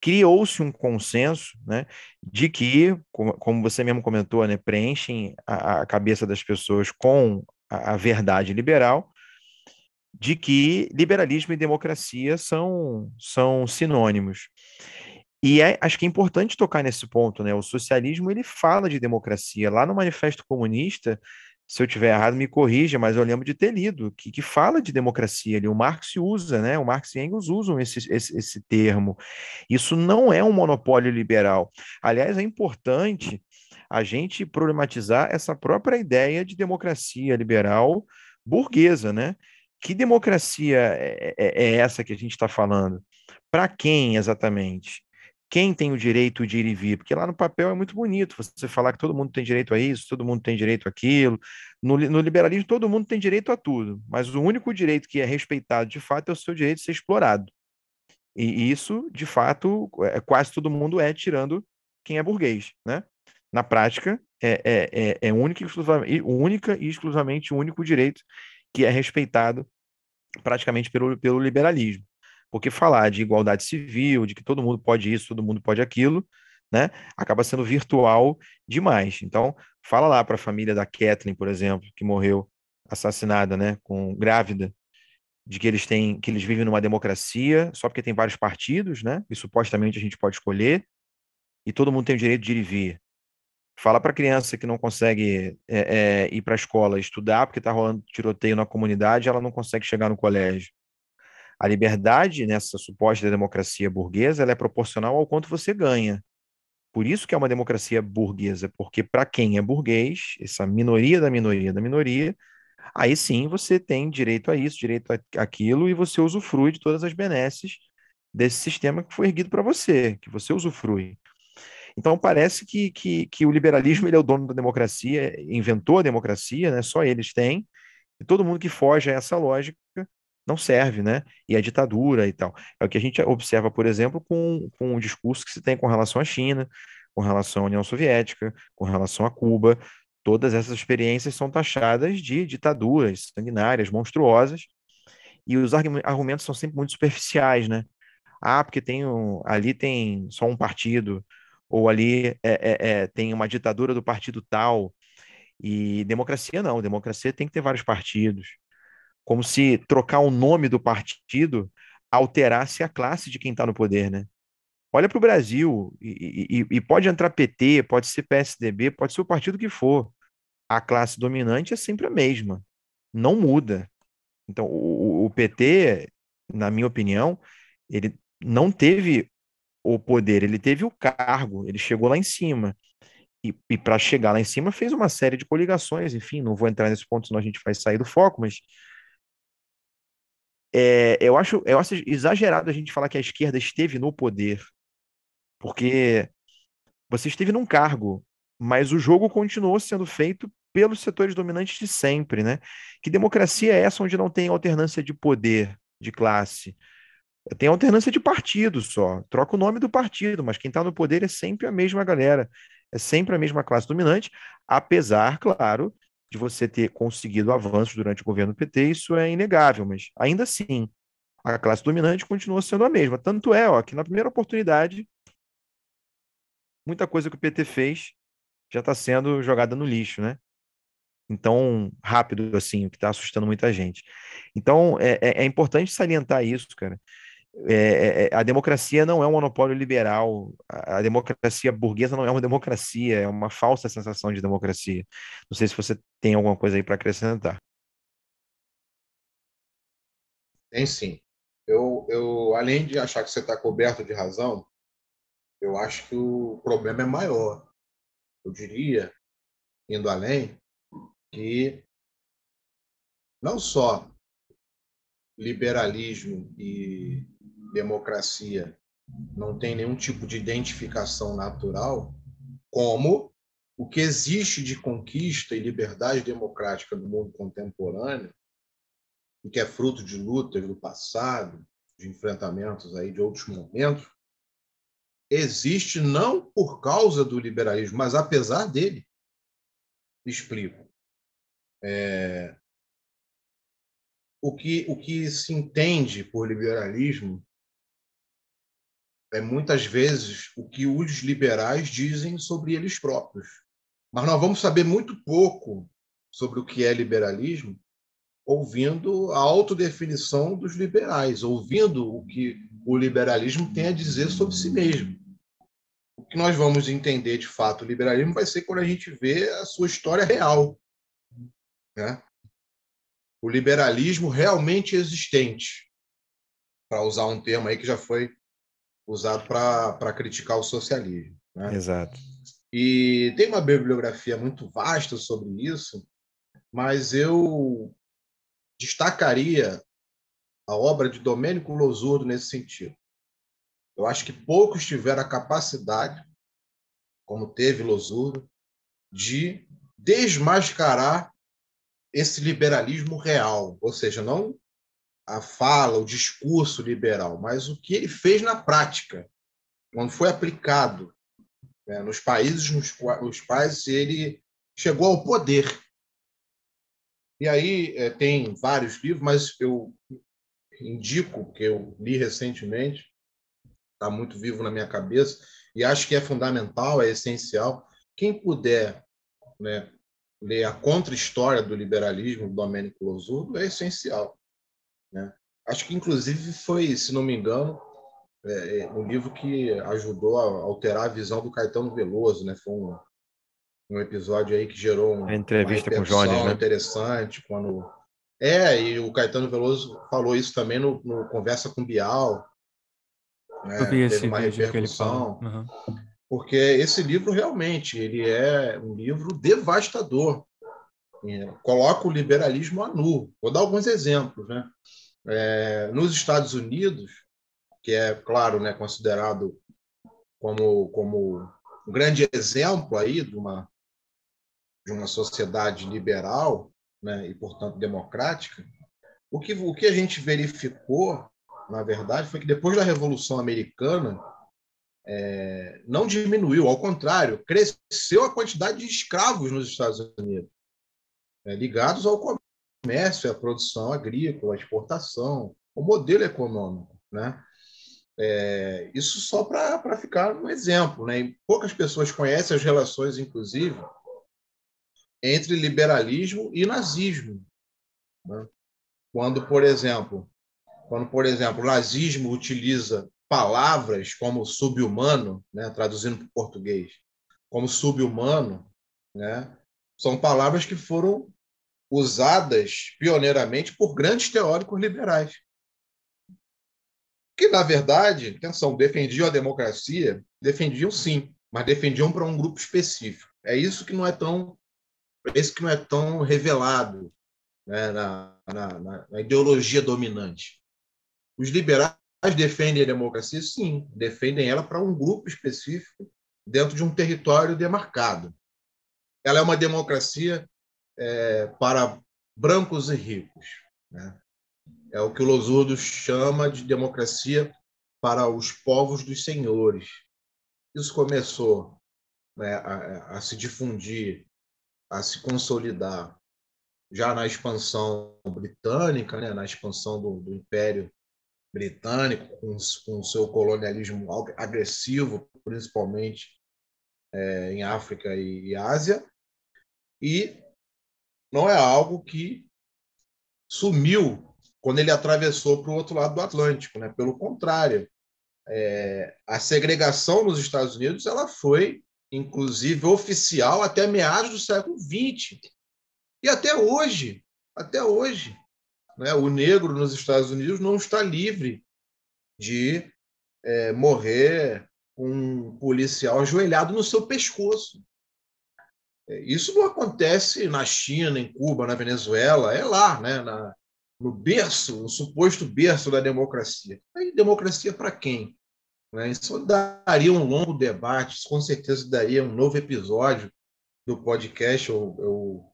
criou-se um consenso né, de que, como você mesmo comentou, né, preenchem a, a cabeça das pessoas com a, a, verdade liberal, de que liberalismo e democracia são, são sinônimos. E é, acho que é importante tocar nesse ponto, né? O socialismo ele fala de democracia. Lá no Manifesto Comunista, se eu tiver errado, me corrija, mas eu lembro de ter lido, que, que fala de democracia ali. O Marx usa, né? O Marx e Engels usam esse, esse, esse termo. Isso não é um monopólio liberal. Aliás, é importante a gente problematizar essa própria ideia de democracia liberal burguesa, né? Que democracia é, é, é essa que a gente está falando? Para quem exatamente? Quem tem o direito de ir e vir, porque lá no papel é muito bonito você falar que todo mundo tem direito a isso, todo mundo tem direito àquilo. No, no, liberalismo, todo mundo tem direito a tudo, mas o único direito que é respeitado de fato é o seu direito de ser explorado. E isso, de fato, é, quase todo mundo é, tirando quem é burguês, né? na prática, é, é, é, é única, exclusivamente, única e exclusivamente o único direito que é respeitado praticamente pelo, pelo liberalismo. Porque falar de igualdade civil, de que todo mundo pode isso, todo mundo pode aquilo, né, acaba sendo virtual demais. Então, fala lá para a família da Kathleen, por exemplo, que morreu assassinada, né, com grávida, de que eles têm, que eles vivem numa democracia, só porque tem vários partidos, né, e supostamente a gente pode escolher, e todo mundo tem o direito de ir e vir. Fala para a criança que não consegue é, é, ir para a escola estudar porque está rolando tiroteio na comunidade, ela não consegue chegar no colégio. A liberdade nessa suposta democracia burguesa ela é proporcional ao quanto você ganha. Por isso que é uma democracia burguesa, porque para quem é burguês, essa minoria da minoria da minoria, aí sim você tem direito a isso, direito àquilo, e você usufrui de todas as benesses desse sistema que foi erguido para você, que você usufrui. Então parece que, que, que o liberalismo ele é o dono da democracia, inventou a democracia, né? só eles têm, e todo mundo que foge a essa lógica não serve, né? E a ditadura e tal. É o que a gente observa, por exemplo, com, com o discurso que se tem com relação à China, com relação à União Soviética, com relação a Cuba. Todas essas experiências são taxadas de ditaduras sanguinárias, monstruosas, e os argumentos são sempre muito superficiais, né? Ah, porque tem um, ali tem só um partido, ou ali é, é, é, tem uma ditadura do partido tal. E democracia não, democracia tem que ter vários partidos. Como se trocar o nome do partido alterasse a classe de quem está no poder, né? Olha para o Brasil e, e, e, pode entrar PT, pode ser PSDB, pode ser o partido que for. A classe dominante é sempre a mesma, não muda. Então, o, o PT, na minha opinião, ele não teve o poder, ele teve o cargo, ele chegou lá em cima. E, e para chegar lá em cima, fez uma série de coligações, enfim, não vou entrar nesse ponto, senão a gente vai sair do foco, mas é, eu, acho, eu acho exagerado a gente falar que a esquerda esteve no poder, porque você esteve num cargo, mas o jogo continuou sendo feito pelos setores dominantes de sempre, né? Que democracia é essa onde não tem alternância de poder, de classe? Tem alternância de partido só. Troca o nome do partido, mas quem está no poder é sempre a mesma galera. É sempre a mesma classe dominante, apesar, claro, de você ter conseguido avanços durante o governo PT, isso é inegável, mas ainda assim, a classe dominante continua sendo a mesma. Tanto é ó, que na primeira oportunidade, muita coisa que o PT fez já está sendo jogada no lixo, né? Então, rápido assim, o que está assustando muita gente. Então, é, é, é importante salientar isso, cara. É, é, é, a democracia não é um monopólio liberal, a, democracia burguesa não é uma (laughs) democracia, é uma falsa sensação de democracia. Não sei se você tem alguma coisa aí para acrescentar. Tem sim. Eu, eu, além de achar que você está coberto de razão, eu acho que o problema é maior. Eu diria, indo além, que não só liberalismo e democracia não tem nenhum tipo de identificação natural, como o que existe de conquista e liberdade democrática no mundo contemporâneo, e que é fruto de lutas do passado, de enfrentamentos aí de outros momentos, existe não por causa do liberalismo, mas apesar dele. Explico. É... O, que, o que se entende por liberalismo é muitas vezes o que os liberais dizem sobre eles próprios. Mas nós vamos saber muito pouco sobre o que é liberalismo ouvindo a autodefinição dos liberais, ouvindo o que o liberalismo tem a dizer sobre si mesmo. O que nós vamos entender de fato o liberalismo vai ser quando a gente vê a sua história real. Né? O liberalismo realmente existente, para usar um termo aí que já foi usado para criticar o socialismo. Né? Exato. E tem uma bibliografia muito vasta sobre isso, mas eu destacaria a obra de Domênico Losurdo nesse sentido. Eu acho que poucos tiveram a capacidade, como teve Losurdo, de desmascarar esse liberalismo real, ou seja, não a fala, o discurso liberal, mas o que ele fez na prática, quando foi aplicado né, nos países nos quais, ele chegou ao poder. E aí é, tem vários livros, mas eu indico, que eu li recentemente, está muito vivo na minha cabeça, e acho que é fundamental, é essencial. Quem puder né, ler a contra-história do liberalismo do Domênico Losurdo, é essencial. Né? Acho que, inclusive, foi, se não me engano, é, é, um livro que ajudou a alterar a visão do Caetano Veloso. Né? Foi um, um episódio aí que gerou um, a entrevista uma com o Jones, né? interessante quando é e o Caetano Veloso falou isso também no, no conversa com Bial né? eu vi esse uma repercussão uhum. porque esse livro realmente ele é um livro devastador é, coloca o liberalismo a nu vou dar alguns exemplos né é, nos Estados Unidos que é claro né considerado como como um grande exemplo aí de uma de uma sociedade liberal né, e, portanto, democrática, o que, o que a gente verificou, na verdade, foi que depois da Revolução Americana, é, não diminuiu, ao contrário, cresceu a quantidade de escravos nos Estados Unidos, é, ligados ao comércio, à produção agrícola, à exportação, ao modelo econômico. Né? É, isso só para ficar um exemplo. Né? poucas pessoas conhecem as relações, inclusive, entre liberalismo e nazismo. Né? Quando, por exemplo, quando, por exemplo, o nazismo utiliza palavras como subhumano, né, traduzindo para o português, como subhumano, né, são palavras que foram usadas pioneiramente por grandes teóricos liberais. Que, na verdade, atenção, defendiam a democracia, defendiam sim, mas defendiam para um grupo específico. É isso que não é tão esse que não é tão revelado né, na, na, na, ideologia dominante. Os liberais defendem a democracia, sim, defendem ela para um grupo específico dentro de um território demarcado. Ela é uma democracia é, para brancos e ricos. Né? É o que o Losurdo chama de democracia para os povos dos senhores. Isso começou né, a, a, se difundir a se consolidar já na expansão britânica, né, na expansão do, do Império Britânico, com, com seu colonialismo agressivo, principalmente é, em África e Ásia, e não é algo que sumiu quando ele atravessou para o outro lado do Atlântico, né? Pelo contrário, é, a segregação nos Estados Unidos ela foi inclusive oficial, até meados do século XX. E até hoje, até hoje, né, o negro nos Estados Unidos não está livre de é, morrer com um policial ajoelhado no seu pescoço. É, isso não acontece na China, em Cuba, na Venezuela, é lá, né, na, no berço, no suposto berço da democracia. E democracia para quem? Né? Isso daria um longo debate, isso com certeza daria um novo episódio do podcast. Eu, eu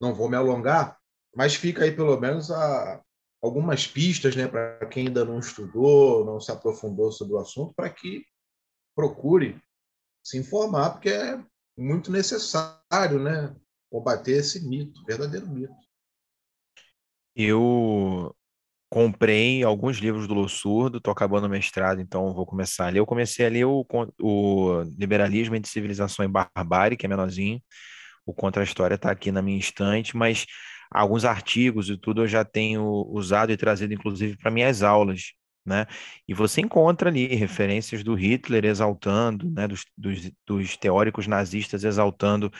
não vou me alongar, mas fica aí pelo menos a, algumas pistas né, para quem ainda não estudou, não se aprofundou sobre o assunto, para que procure se informar, porque é muito necessário né, combater esse mito, verdadeiro mito. Eu comprei alguns livros do Lussurdo, estou acabando o mestrado, então vou começar a ler. Eu comecei a ler o, o Liberalismo entre Civilização e Barbárie, que é menorzinho. O Contra a História está aqui na minha estante, mas alguns artigos e tudo eu já tenho usado e trazido, inclusive, para minhas aulas. Né? E você encontra ali referências do Hitler exaltando, né, dos, dos, dos teóricos nazistas exaltando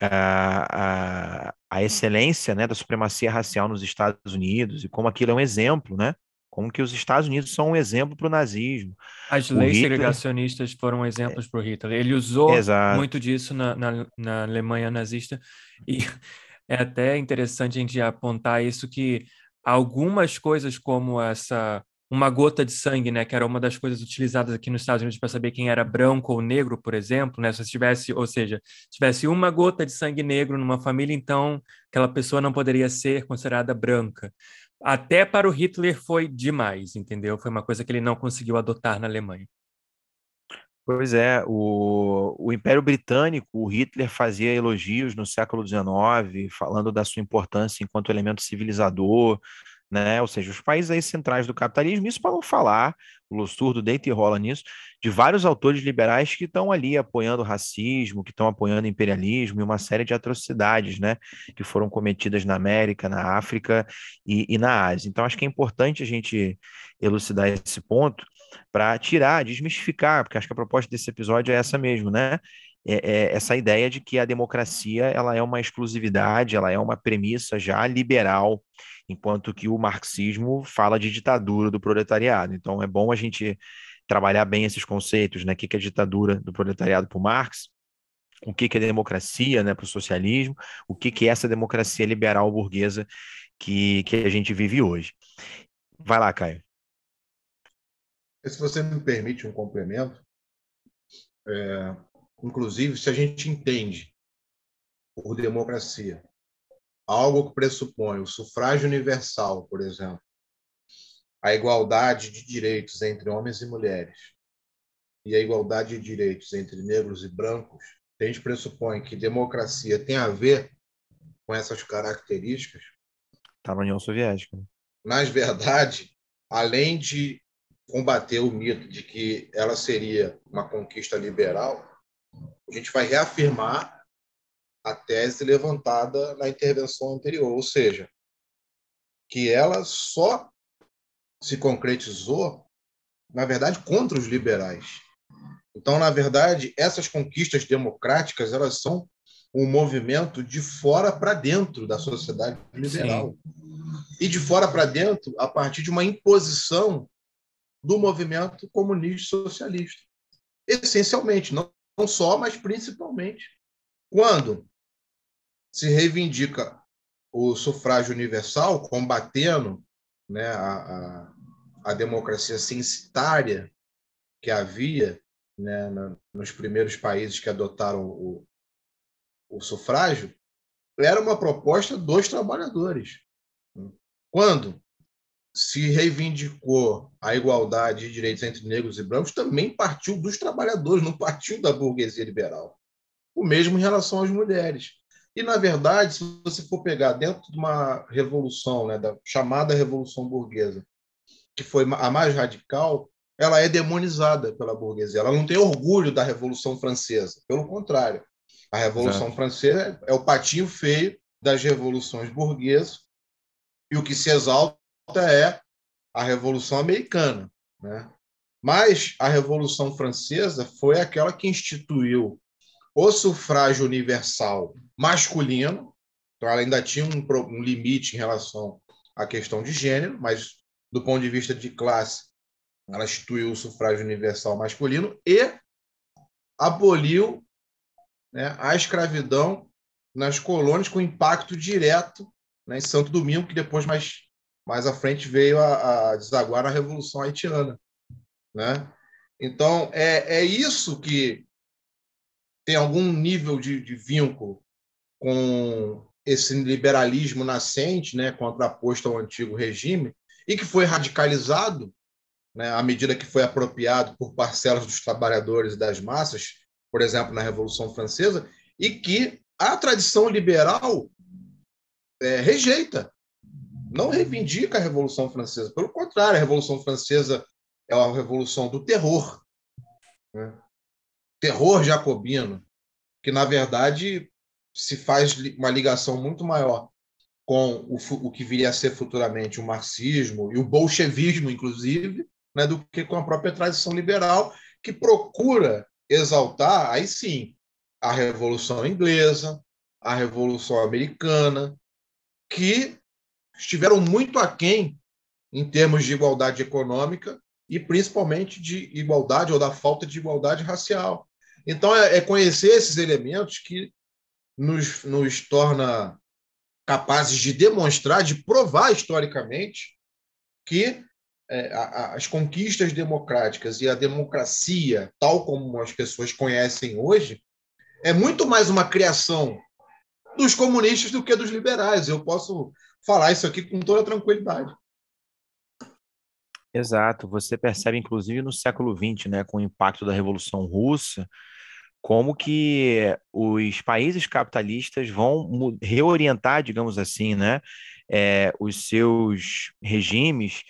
a, a, a excelência né, da supremacia racial nos Estados Unidos e como aquilo é um exemplo, né? Como que os Estados Unidos são um exemplo para o nazismo. As o leis Hitler... segregacionistas foram exemplos para o Hitler. Ele usou Exato. muito disso na, na, na Alemanha nazista e (laughs) é até interessante a gente apontar isso que algumas coisas como essa uma gota de sangue, né, que era uma das coisas utilizadas aqui nos Estados Unidos para saber quem era branco ou negro, por exemplo, né, se tivesse, ou seja, tivesse uma gota de sangue negro numa família, então aquela pessoa não poderia ser considerada branca. Até para o Hitler foi demais, entendeu? Foi uma coisa que ele não conseguiu adotar na Alemanha. Pois é, o, o Império Britânico, o Hitler fazia elogios no século XIX, falando da sua importância enquanto elemento civilizador, né? Ou seja, os países aí centrais do capitalismo, isso para não falar, o Lussurdo deita e rola nisso, de vários autores liberais que estão ali apoiando o racismo, que estão apoiando o imperialismo e uma série de atrocidades, né? Que foram cometidas na América, na África e, e na Ásia. Então, acho que é importante a gente elucidar esse ponto, para tirar, desmistificar, porque acho que a proposta desse episódio é essa mesmo, né? É, é essa ideia de que a democracia ela é uma exclusividade, ela é uma premissa já liberal, enquanto que o marxismo fala de ditadura do proletariado. Então é bom a gente trabalhar bem esses conceitos, né? O que é ditadura do proletariado para o Marx, o que é democracia né, para o socialismo, o que é essa democracia liberal burguesa que, que a gente vive hoje. Vai lá, Caio. Se você me permite um complemento, é, inclusive, se a gente entende por democracia algo que pressupõe o sufrágio universal, por exemplo, a igualdade de direitos entre homens e mulheres e a igualdade de direitos entre negros e brancos, a gente pressupõe que democracia tem a ver com essas características. Está na União Soviética. Mas, verdade, além de combater o mito de que ela seria uma conquista liberal, a gente vai reafirmar a tese levantada na intervenção anterior, ou seja, que ela só se concretizou, na verdade, contra os liberais. Então, na verdade, essas conquistas democráticas elas são um movimento de fora para dentro da sociedade liberal. Sim. E de fora para dentro, a partir de uma imposição do movimento comunista socialista. Essencialmente, não, não só, mas principalmente. Quando se reivindica o sufrágio universal, combatendo né, a, a, a democracia censitária que havia né, na, nos primeiros países que adotaram o, o sufrágio, era uma proposta dos trabalhadores. Quando se reivindicou a igualdade de direitos entre negros e brancos, também partiu dos trabalhadores, não partiu da burguesia liberal. O mesmo em relação às mulheres. E, na verdade, se você for pegar dentro de uma revolução, né, da chamada Revolução Burguesa, que foi a mais radical, ela é demonizada pela burguesia. Ela não tem orgulho da Revolução Francesa. Pelo contrário, a Revolução Exato. Francesa é o patinho feio das revoluções burguesas e o que se exalta é a Revolução Americana. Né? Mas a Revolução Francesa foi aquela que instituiu o sufrágio universal masculino, então ela ainda tinha um, um limite em relação à questão de gênero, mas do ponto de vista de classe, ela instituiu o sufrágio universal masculino e aboliu né, a escravidão nas colônias com impacto direto né, em Santo Domingo, que depois mais mais à frente veio a, a desaguar na Revolução Haitiana. Né? Então, é, é isso que tem algum nível de, de vínculo com esse liberalismo nascente, né, contraposto ao antigo regime, e que foi radicalizado né, à medida que foi apropriado por parcelas dos trabalhadores e das massas, por exemplo, na Revolução Francesa, e que a tradição liberal é, rejeita não reivindica a Revolução Francesa. Pelo contrário, a Revolução Francesa é uma revolução do terror. Né? Terror jacobino, que, na verdade, se faz uma ligação muito maior com o, o que viria a ser futuramente o marxismo e o bolchevismo, inclusive, né, do que com a própria tradição liberal, que procura exaltar, aí sim, a Revolução Inglesa, a Revolução Americana, que estiveram muito aquém em termos de igualdade econômica e principalmente de igualdade ou da falta de igualdade racial. Então, é, é conhecer esses elementos que nos, nos torna capazes de demonstrar, de provar historicamente que é, as conquistas democráticas e a democracia, tal como as pessoas conhecem hoje, é muito mais uma criação dos comunistas do que dos liberais. Eu posso falar isso aqui com toda tranquilidade. Exato, você percebe inclusive no século XX, né, com o impacto da Revolução Russa, como que os países capitalistas vão reorientar, digamos assim, né, é, os seus regimes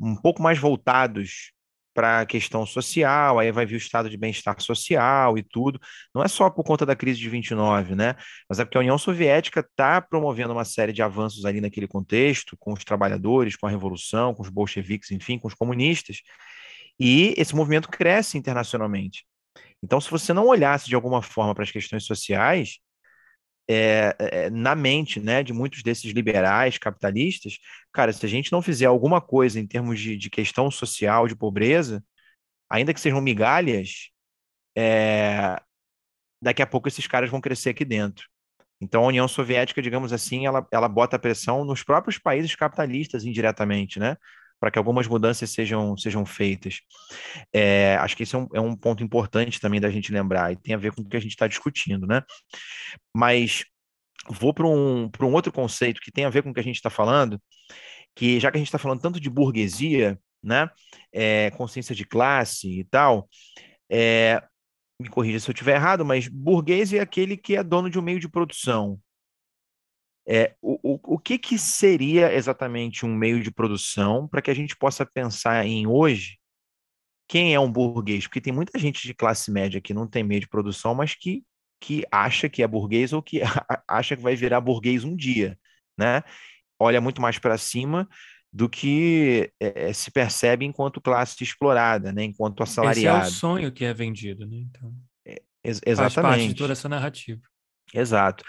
um pouco mais voltados para a questão social, aí vai vir o estado de bem-estar social e tudo. Não é só por conta da crise de 29, né? Mas é porque a União Soviética está promovendo uma série de avanços ali naquele contexto, com os trabalhadores, com a revolução, com os bolcheviques, enfim, com os comunistas. E esse movimento cresce internacionalmente. Então, se você não olhasse de alguma forma para as questões sociais, é, é, na mente né, de muitos desses liberais capitalistas, cara, se a gente não fizer alguma coisa em termos de, de questão social, de pobreza, ainda que sejam migalhas, é, daqui a pouco esses caras vão crescer aqui dentro. Então a União Soviética, digamos assim, ela, ela bota pressão nos próprios países capitalistas indiretamente, né? Para que algumas mudanças sejam, sejam feitas. É, acho que esse é um, é um ponto importante também da gente lembrar, e tem a ver com o que a gente está discutindo, né? Mas vou para um, um outro conceito que tem a ver com o que a gente está falando, que já que a gente está falando tanto de burguesia, né, é, consciência de classe e tal, é, me corrija se eu estiver errado, mas burguês é aquele que é dono de um meio de produção, é, o, o, o que, que seria exatamente um meio de produção para que a gente possa pensar em hoje quem é um burguês? Porque tem muita gente de classe média que não tem meio de produção, mas que, que acha que é burguês ou que (laughs) acha que vai virar burguês um dia, né? Olha muito mais para cima do que é, se percebe enquanto classe explorada, né? Enquanto assalariado. Esse é o sonho que é vendido, né? Então, é, ex exatamente. Faz parte de toda essa narrativa. Exato.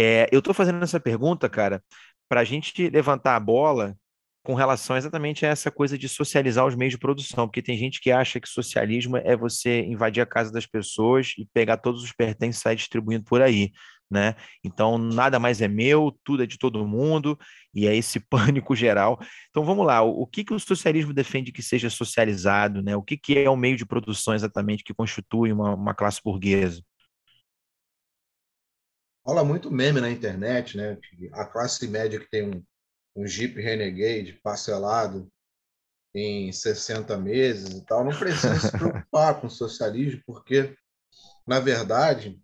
É, eu estou fazendo essa pergunta, cara, para a gente levantar a bola com relação exatamente a essa coisa de socializar os meios de produção, porque tem gente que acha que socialismo é você invadir a casa das pessoas e pegar todos os pertences e sair distribuindo por aí, né? Então nada mais é meu, tudo é de todo mundo e é esse (laughs) pânico geral. Então vamos lá, o, que que o socialismo defende que seja socializado, né? O que que é o meio de produção exatamente que constitui uma, uma classe burguesa? Rola muito meme na internet, né? A classe média que tem um, um Jeep Renegade parcelado em 60 meses e tal, não precisa se preocupar com o socialismo, porque, na verdade,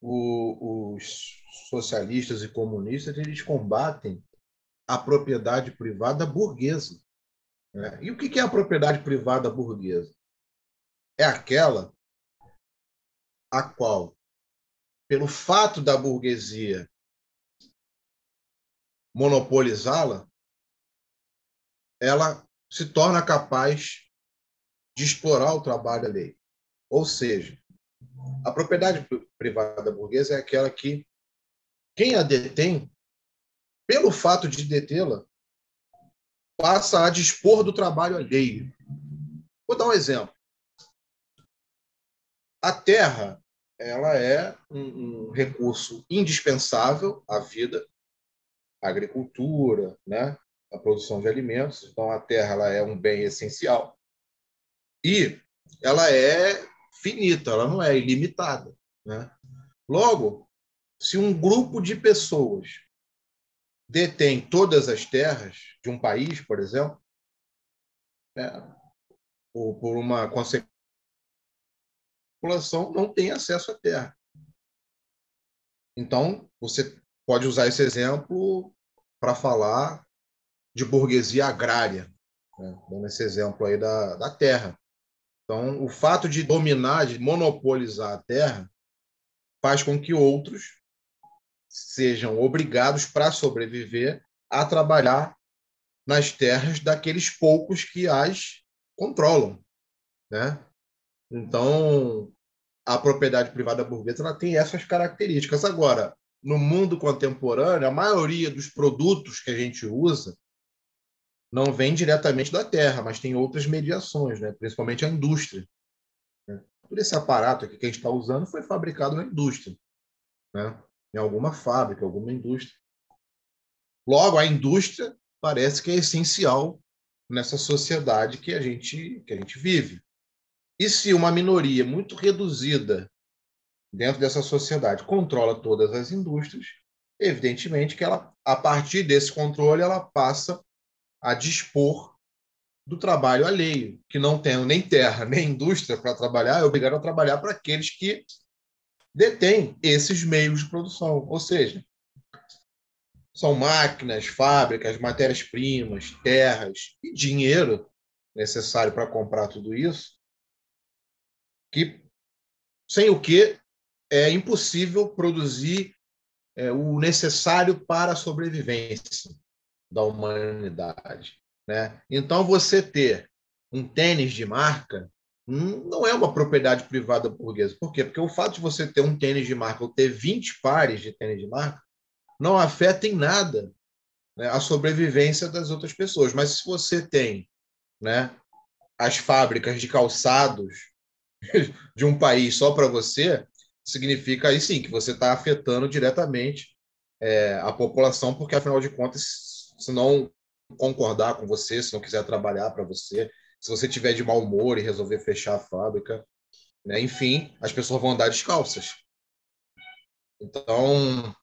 o, os socialistas e comunistas eles combatem a propriedade privada burguesa. Né? E o que é a propriedade privada burguesa? É aquela a qual pelo fato da burguesia monopolizá-la, ela se torna capaz de explorar o trabalho alheio. Ou seja, a propriedade privada burguesa é aquela que quem a detém, pelo fato de detê-la, passa a dispor do trabalho alheio. Vou dar um exemplo. A terra ela é um, um recurso indispensável à vida, à agricultura, né? à produção de alimentos. Então, a terra ela é um bem essencial. E ela é finita, ela não é ilimitada. Né? Logo, se um grupo de pessoas detém todas as terras de um país, por exemplo, né? ou por uma consequência população não tem acesso à terra. Então, você pode usar esse exemplo para falar de burguesia agrária, né? dando esse exemplo aí da, da terra. Então, o fato de dominar, de monopolizar a terra, faz com que outros sejam obrigados, para sobreviver, a trabalhar nas terras daqueles poucos que as controlam. Né? Então, a propriedade privada burguesa ela tem essas características. Agora, no mundo contemporâneo, a maioria dos produtos que a gente usa não vem diretamente da terra, mas tem outras mediações, né? principalmente a indústria. Né? Todo esse aparato aqui que a gente está usando foi fabricado na indústria, né? em alguma fábrica, alguma indústria. Logo, a indústria parece que é essencial nessa sociedade que a gente, que a gente vive. E se uma minoria muito reduzida dentro dessa sociedade controla todas as indústrias, evidentemente que ela, a partir desse controle, ela passa a dispor do trabalho alheio, que não tendo nem terra (laughs) nem indústria para trabalhar, é obrigado a trabalhar para aqueles que detêm esses meios de produção. Ou seja, são máquinas, fábricas, matérias-primas, terras e dinheiro necessário para comprar tudo isso, que sem o que é impossível produzir é, o necessário para a sobrevivência da humanidade. Né? Então, você ter um tênis de marca não é uma propriedade privada burguesa. Por quê? Porque o fato de você ter um tênis de marca ou ter 20 pares de tênis de marca não afeta em nada né, a sobrevivência das outras pessoas. Mas se você tem né, as fábricas de calçados (laughs) de um país só para você, significa aí sim que você está afetando diretamente é, a população, porque afinal de contas, se não concordar com você, se não quiser trabalhar para você, se você tiver de mau humor e resolver fechar a fábrica, né? enfim, as pessoas vão andar descalças. Então,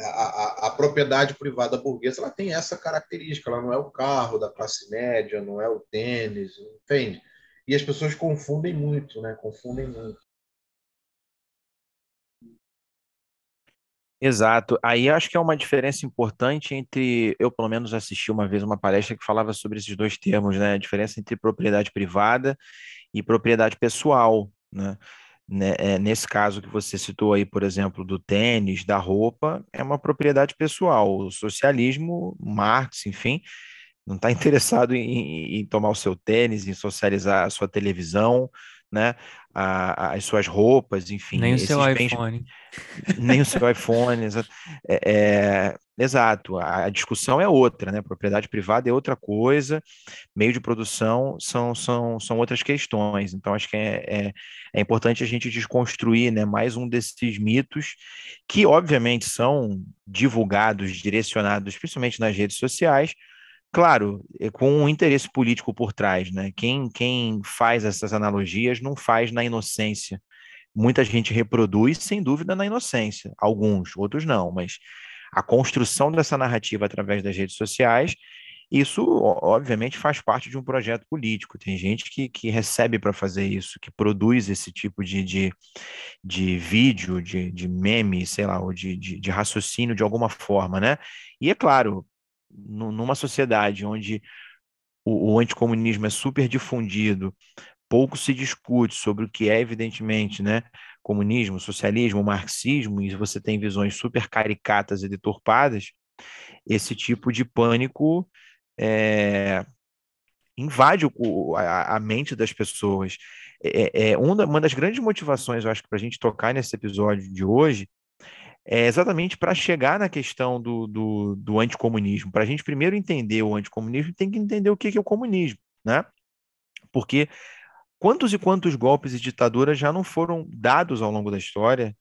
a, a, a, propriedade privada burguesa ela tem essa característica, ela não é o carro da classe média, não é o tênis, entende? E as pessoas confundem muito, né? Confundem muito. Exato. Aí acho que é uma diferença importante entre, eu pelo menos assisti uma vez uma palestra que falava sobre esses dois termos, né? A diferença entre propriedade privada e propriedade pessoal, né? né? É, nesse caso que você citou aí, por exemplo, do tênis, da roupa, é uma propriedade pessoal. O socialismo, Marx, enfim, não está (laughs) interessado em, em tomar o seu tênis, em socializar a sua televisão, né? A, as suas roupas, enfim. Nem o seu bens, iPhone. Nem o seu (laughs) iPhone. Exato. É, é, exato. A discussão é outra, né? Propriedade privada é outra coisa, meio de produção são, são, são outras questões. Então, acho que é, é, é importante a gente desconstruir né, mais um desses mitos que, obviamente, são divulgados, direcionados, principalmente nas redes sociais, Claro, é com um interesse político por trás, né? Quem, quem faz essas analogias não faz na inocência. Muita gente reproduz, sem dúvida, na inocência. Alguns, outros não, mas a construção dessa narrativa através das redes sociais, isso, obviamente, faz parte de um projeto político. Tem gente que, que recebe para fazer isso, que produz esse tipo de, de, de vídeo, de, de meme, sei lá, ou de, de, de raciocínio de alguma forma, né? E é claro, numa sociedade onde o, o anticomunismo é super difundido, pouco se discute sobre o que é, evidentemente, né, comunismo, socialismo, marxismo, e você tem visões super caricatas e deturpadas, esse tipo de pânico é, invade o, a, a, mente das pessoas. É, é uma, uma das grandes motivações, eu acho, para a gente tocar nesse episódio de hoje, é exatamente para chegar na questão do, do, do anticomunismo. Para a gente primeiro entender o anticomunismo, tem que entender o que é o comunismo, né? Porque quantos e quantos golpes e ditaduras já não foram dados ao longo da história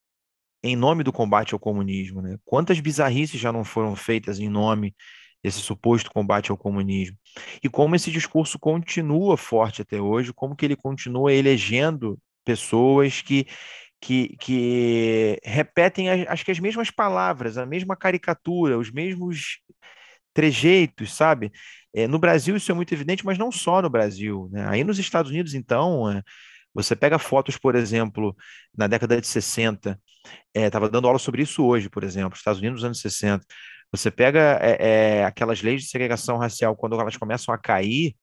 em nome do combate ao comunismo, né? Quantas bizarrices já não foram feitas em nome desse suposto combate ao comunismo? E como esse discurso continua forte até hoje, como que ele continua elegendo pessoas que que, que repetem, acho que as mesmas palavras, a mesma caricatura, os mesmos trejeitos, sabe? É, no Brasil isso é muito evidente, mas não só no Brasil. Né? Aí nos Estados Unidos, então, é, você pega fotos, por exemplo, na década de 60, estava é, dando aula sobre isso hoje, por exemplo, Estados Unidos nos anos 60. Você pega é, aquelas leis de segregação racial, quando elas começam a cair,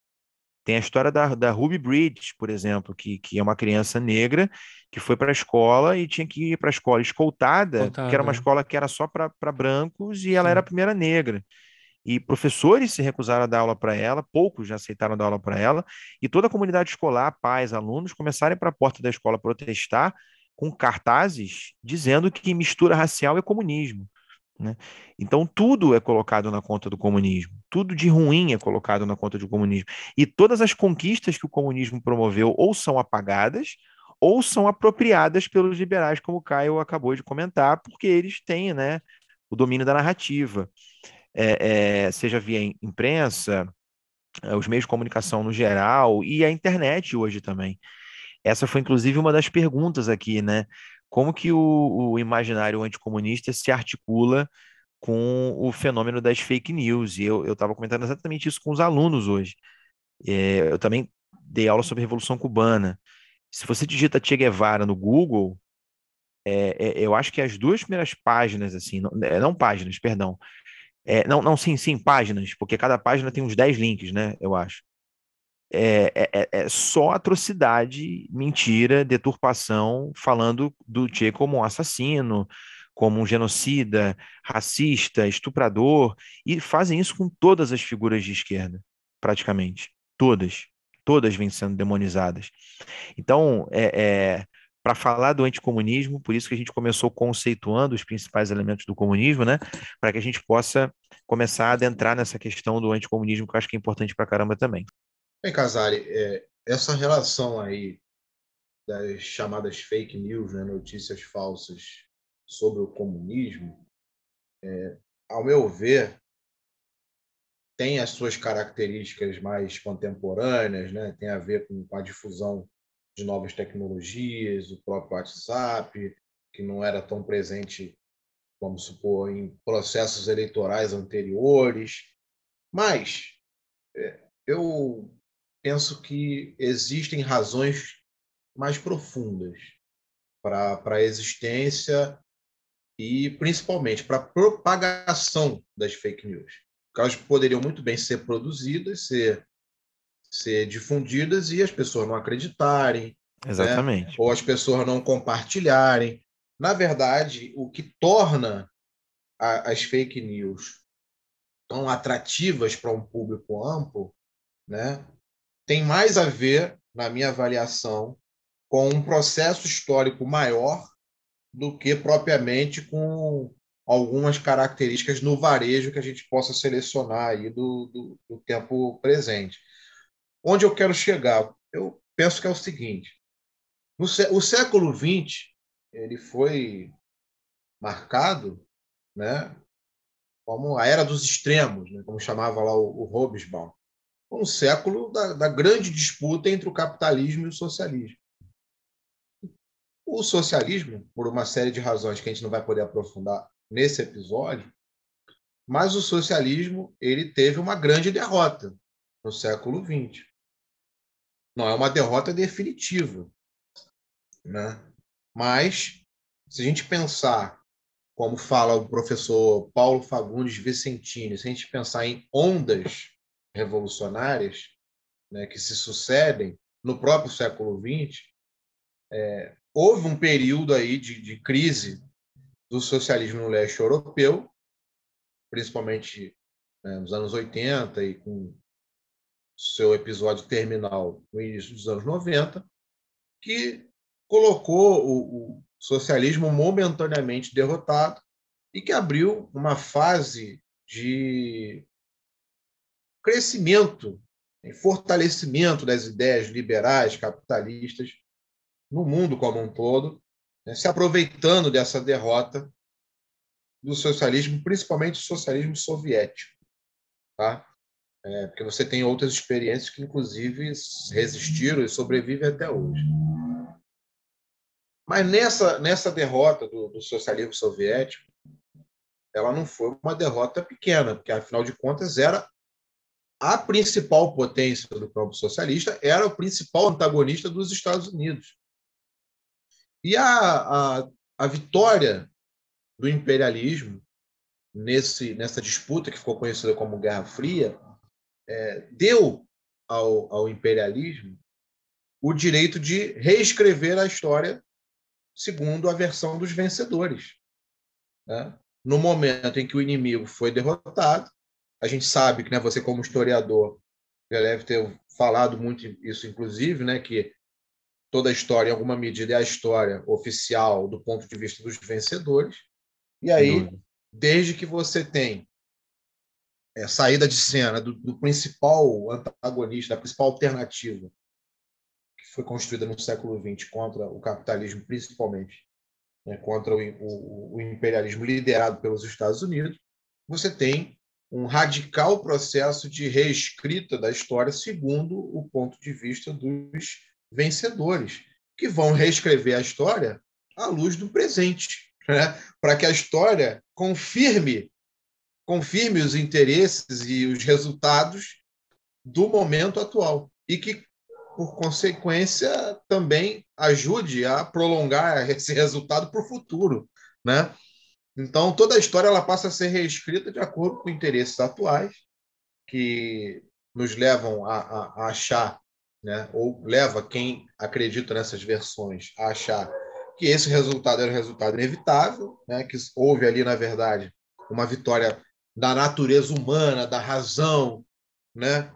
tem a história da, da Ruby Bridge, por exemplo, que, que é uma criança negra que foi para a escola e tinha que ir para a escola escoltada, que era uma escola que era só para brancos e ela Sim. era a primeira negra. E professores se recusaram a dar aula para ela, poucos já aceitaram dar aula para ela, e toda a comunidade escolar, pais, alunos, começaram para a porta da escola protestar com cartazes dizendo que mistura racial é comunismo. Né? Então, tudo é colocado na conta do comunismo, tudo de ruim é colocado na conta do comunismo. E todas as conquistas que o comunismo promoveu ou são apagadas ou são apropriadas pelos liberais, como o Caio acabou de comentar, porque eles têm né, o domínio da narrativa, é, é, seja via imprensa, é, os meios de comunicação no geral e a internet hoje também. Essa foi, inclusive, uma das perguntas aqui, né? Como que o, o imaginário anticomunista se articula com o fenômeno das fake news. E eu estava comentando exatamente isso com os alunos hoje. É, eu também dei aula sobre Revolução Cubana. Se você digita Che Guevara no Google, é, é, eu acho que as duas primeiras páginas, assim, não, é, não páginas, perdão. É, não, não, sim, sim, páginas, porque cada página tem uns 10 links, né? Eu acho. É, é, é, só atrocidade, mentira, deturpação, falando do Che como um assassino, como um genocida, racista, estuprador, e fazem isso com todas as figuras de esquerda, praticamente. Todas. Todas vêm sendo demonizadas. Então, é, é para falar do anticomunismo, por isso que a gente começou conceituando os principais elementos do comunismo, né? Para que a gente possa começar a adentrar nessa questão do anticomunismo, que eu acho que é importante para caramba também. Bem, Casari, é, essa relação aí das chamadas fake news, né, notícias falsas sobre o comunismo, é, ao meu ver, tem as suas características mais contemporâneas, né? tem a ver com a difusão de novas tecnologias, o próprio WhatsApp, que não era tão presente, vamos supor, em processos eleitorais anteriores. Mas é, eu penso que existem razões mais profundas para a existência e, principalmente, para a propagação das fake news. Elas poderiam muito bem ser produzidas, ser ser difundidas e as pessoas não acreditarem. Né? Exatamente. Né? Ou as pessoas não compartilharem. Na verdade, o que torna a, as fake news tão atrativas para um público amplo, né, tem mais a ver, na minha avaliação, com um processo histórico maior do que propriamente com algumas características no varejo que a gente possa selecionar aí do, do, do tempo presente. Onde eu quero chegar? Eu penso que é o seguinte: no, o século XX ele foi marcado, né, como a era dos extremos, né, como chamava lá o, o Hobsbawm, um século da, da grande disputa entre o capitalismo e o socialismo. O socialismo, por uma série de razões que a gente não vai poder aprofundar nesse episódio, mas o socialismo ele teve uma grande derrota no século XX. Não é uma derrota definitiva, né? Mas se a gente pensar, como fala o professor Paulo Fagundes Vicentini, se a gente pensar em ondas revolucionárias né, que se sucedem no próprio século XX, é, houve um período aí de, de crise do socialismo no leste europeu, principalmente né, nos anos 80 e com seu episódio terminal no início dos anos 90, que colocou o, o socialismo momentaneamente derrotado e que abriu uma fase de crescimento e fortalecimento das ideias liberais, capitalistas, no mundo como um todo, né, se aproveitando dessa derrota do socialismo, principalmente o socialismo soviético. Tá? É, porque você tem outras experiências que, inclusive, resistiram e sobrevivem até hoje. Mas nessa, nessa derrota do, do socialismo soviético, ela não foi uma derrota pequena, porque, afinal de contas, era a principal potência do campo socialista, era o principal antagonista dos Estados Unidos. E a, a, a vitória do imperialismo nesse, nessa disputa que ficou conhecida como Guerra Fria é, deu ao, ao imperialismo o direito de reescrever a história segundo a versão dos vencedores. Né? No momento em que o inimigo foi derrotado, a gente sabe que né, você, como historiador, já deve ter falado muito isso, inclusive, né, que toda a história, em alguma medida, é a história oficial do ponto de vista dos vencedores. E aí, desde que você tem é, saída de cena do, do, principal antagonista, da principal alternativa que foi construída no século XX contra o capitalismo, principalmente, né, contra o, o, o imperialismo liderado pelos Estados Unidos, você tem um radical processo de reescrita da história segundo o ponto de vista dos vencedores, que vão reescrever a história à luz do presente, né? para que a história confirme confirme os interesses e os resultados do momento atual e que, por consequência, também ajude a prolongar esse resultado para o futuro, né? Então, toda a história ela passa a ser reescrita de acordo com interesses atuais, que nos levam a, a, a achar, né, ou leva quem acredita nessas versões a achar que esse resultado era um resultado inevitável, né, que houve ali, na verdade, uma vitória da natureza humana, da razão, né,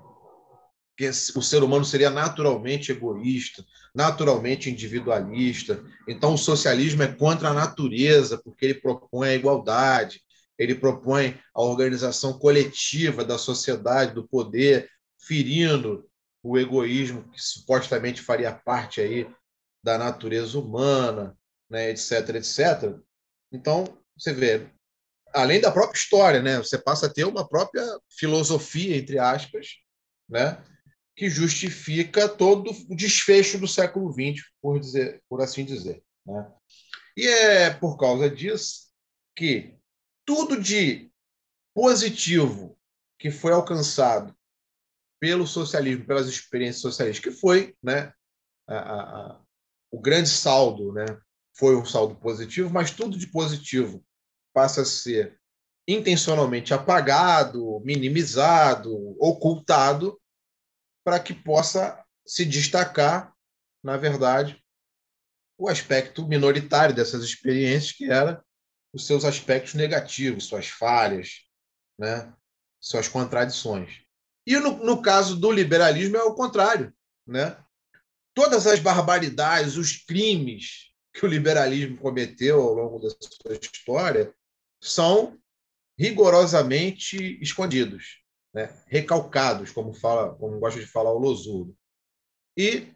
que o ser humano seria naturalmente egoísta, naturalmente individualista. Então, o socialismo é contra a natureza, porque ele propõe a igualdade, ele propõe a organização coletiva da sociedade, do poder, ferindo o egoísmo que supostamente faria parte aí da natureza humana, né, etc, etc. Então, você vê, além da própria história, né, você passa a ter uma própria filosofia, entre aspas, né, que justifica todo o desfecho do século XX, por, dizer, por assim dizer. Né? E é por causa disso que tudo de positivo que foi alcançado pelo socialismo, pelas experiências socialistas, que foi né, a, a, o grande saldo, né, foi um saldo positivo, mas tudo de positivo passa a ser intencionalmente apagado, minimizado, ocultado para que possa se destacar, na verdade, o aspecto minoritário dessas experiências, que era os seus aspectos negativos, suas falhas, né? suas contradições. E no, no caso do liberalismo é o contrário. Né? Todas as barbaridades, os crimes que o liberalismo cometeu ao longo da sua história são rigorosamente escondidos né, recalcados, como fala, como gosta de falar o Losudo. E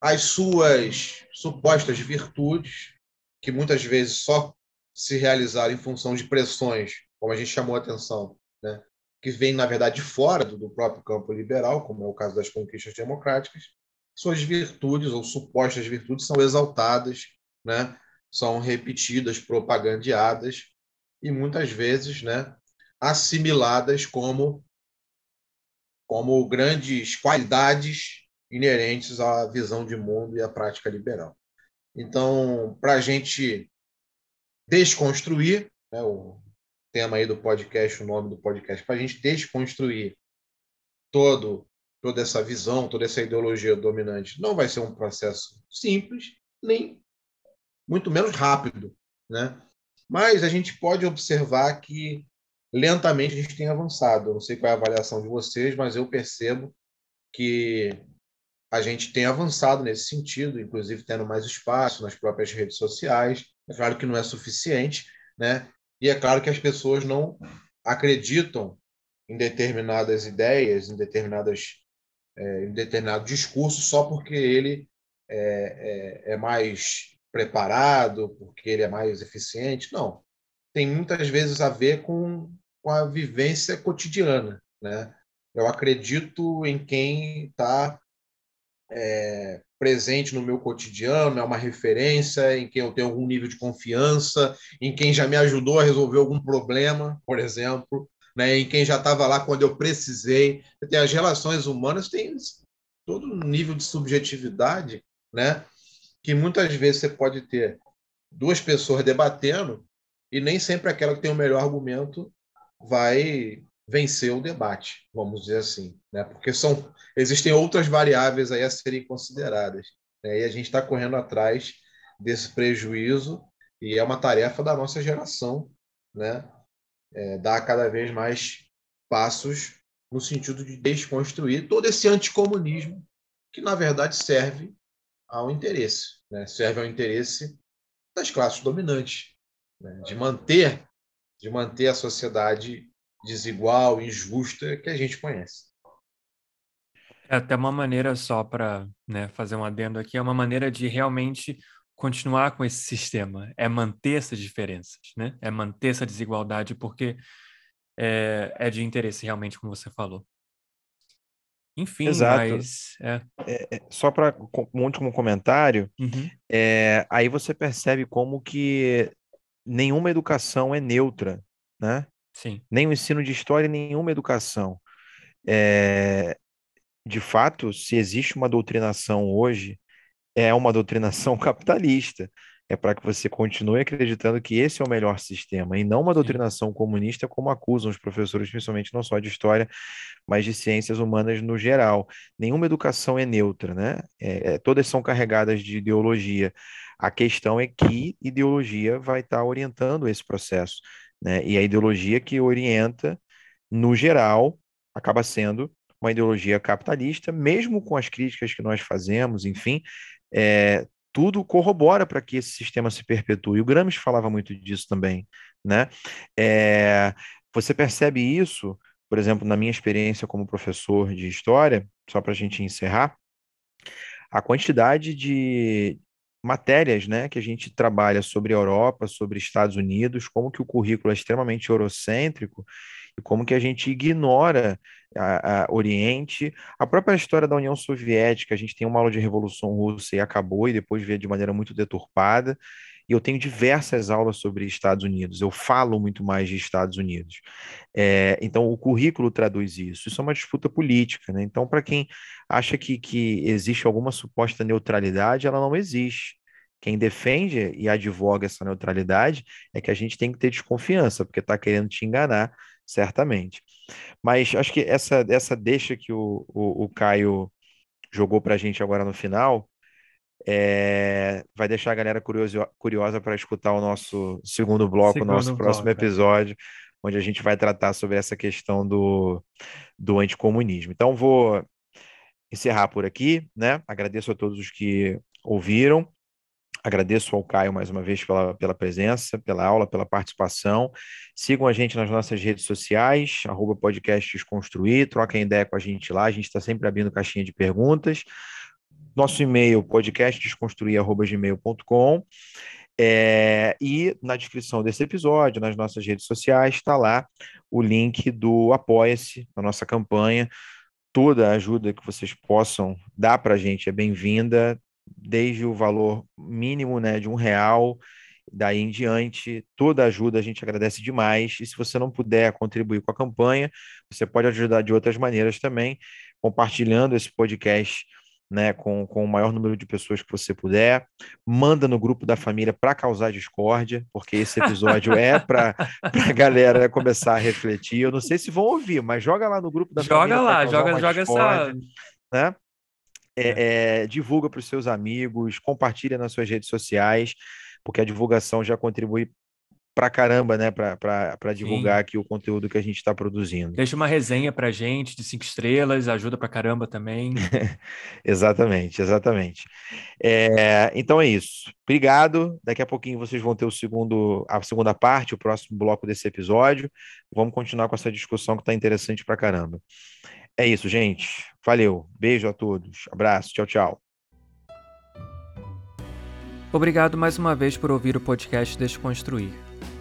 as suas supostas virtudes, que muitas vezes só se realizaram em função de pressões, como a gente chamou a atenção, né, que vem, na verdade, fora do próprio campo liberal, como é o caso das conquistas democráticas, suas virtudes ou supostas virtudes são exaltadas, né, são repetidas, propagandeadas e muitas vezes, né, assimiladas como, como grandes qualidades inerentes à visão de mundo e à prática liberal. Então, para a gente desconstruir, né, o tema aí do podcast, o nome do podcast, para a gente desconstruir todo, toda essa visão, toda essa ideologia dominante, não vai ser um processo simples, nem muito menos rápido, né? Mas a gente pode observar que lentamente a gente tem avançado. Eu não sei qual é a avaliação de vocês, mas eu percebo que a gente tem avançado nesse sentido, inclusive tendo mais espaço nas próprias redes sociais. É claro que não é suficiente, né? E é claro que as pessoas não acreditam em determinadas ideias, em determinadas é, em determinado discurso só porque ele é, é, é mais preparado, porque ele é mais eficiente. Não. Tem muitas vezes a ver com com a vivência cotidiana. Né? Eu acredito em quem está é, presente no meu cotidiano, é uma referência, em quem eu tenho algum nível de confiança, em quem já me ajudou a resolver algum problema, por exemplo, né? em quem já estava lá quando eu precisei. As relações humanas têm todo um nível de subjetividade, né? que muitas vezes você pode ter duas pessoas debatendo e nem sempre aquela que tem o melhor argumento vai vencer o debate, vamos dizer assim, né? Porque são existem outras variáveis aí a serem consideradas, né? E a gente está correndo atrás desse prejuízo e é uma tarefa da nossa geração, né? É, dar cada vez mais passos no sentido de desconstruir todo esse anticomunismo que na verdade serve ao interesse, né? Serve ao interesse das classes dominantes, né? de manter de manter a sociedade desigual, injusta que a gente conhece. É até uma maneira só para né, fazer um adendo aqui, é uma maneira de realmente continuar com esse sistema, é manter essas diferenças, né? É manter essa desigualdade, porque é, é de interesse realmente, como você falou. Enfim, Exato. mas. É. É, é só para um último comentário, uhum. é, aí você percebe como que nenhuma educação é neutra, né? Sim. Nem o ensino de história, nenhuma educação. é, de fato, se existe uma doutrinação hoje, é uma doutrinação (laughs) capitalista. É para que você continue acreditando que esse é o melhor sistema, e não uma doutrinação comunista, como acusam os professores, principalmente não só de história, mas de ciências humanas no geral. Nenhuma educação é neutra, né? É, é, todas são carregadas de ideologia. A questão é que ideologia vai estar orientando esse processo, né? E a ideologia que orienta, no geral, acaba sendo uma ideologia capitalista, mesmo com as críticas que nós fazemos, enfim, é, tudo corrobora para que esse sistema se perpetue. O Gramsci falava muito disso também, né? É, você percebe isso, por exemplo, na minha experiência como professor de história, só para a gente encerrar, a quantidade de matérias, né, que a gente trabalha sobre Europa, sobre Estados Unidos, como que o currículo é extremamente eurocêntrico e como que a gente ignora a, a Oriente, a própria história da União Soviética, a gente tem uma aula de Revolução Russa e acabou, e depois vê de maneira muito deturpada, e eu tenho diversas aulas sobre Estados Unidos, eu falo muito mais de Estados Unidos. É, então, o currículo traduz isso. Isso é uma disputa política, né? Então, para quem acha que, que existe alguma suposta neutralidade, ela não existe. Quem defende e advoga essa neutralidade é que a gente tem que ter desconfiança, porque está querendo te enganar certamente. Mas acho que essa, essa deixa que o, o, o Caio jogou para a gente agora no final é, vai deixar a galera curioso, curiosa para escutar o nosso segundo bloco, o nosso próximo bloco, é. episódio, é. onde a gente vai tratar sobre essa questão do, do anticomunismo. Então, vou encerrar por aqui, né? Agradeço a todos os que ouviram. Agradeço ao Caio mais uma vez pela, pela presença, pela aula, pela participação. Sigam a gente nas nossas redes sociais, arroba podcast troquem ideia com a gente lá, a gente está sempre abrindo caixinha de perguntas. Nosso e-mail, podcastdesconstruir.gmail.com. É, e na descrição desse episódio, nas nossas redes sociais, está lá o link do Apoia-se, a nossa campanha. Toda a ajuda que vocês possam dar para a gente é bem-vinda desde o valor mínimo né, de um real, daí em diante, toda ajuda a gente agradece demais. E se você não puder contribuir com a campanha, você pode ajudar de outras maneiras também, compartilhando esse podcast né, com, com o maior número de pessoas que você puder. Manda no grupo da família para causar discórdia, porque esse episódio é para (laughs) a galera começar a refletir. Eu não sei se vão ouvir, mas joga lá no grupo da joga família. Lá, joga lá, joga essa. Né? É, é, divulga para os seus amigos, compartilha nas suas redes sociais, porque a divulgação já contribui pra caramba, né, para divulgar Sim. aqui o conteúdo que a gente está produzindo. Deixa uma resenha pra gente de cinco estrelas, ajuda pra caramba também. (laughs) exatamente, exatamente. É, então é isso. Obrigado. Daqui a pouquinho vocês vão ter o segundo, a segunda parte, o próximo bloco desse episódio. Vamos continuar com essa discussão que está interessante pra caramba. É isso, gente. Valeu. Beijo a todos. Abraço. Tchau, tchau. Obrigado mais uma vez por ouvir o podcast Desconstruir.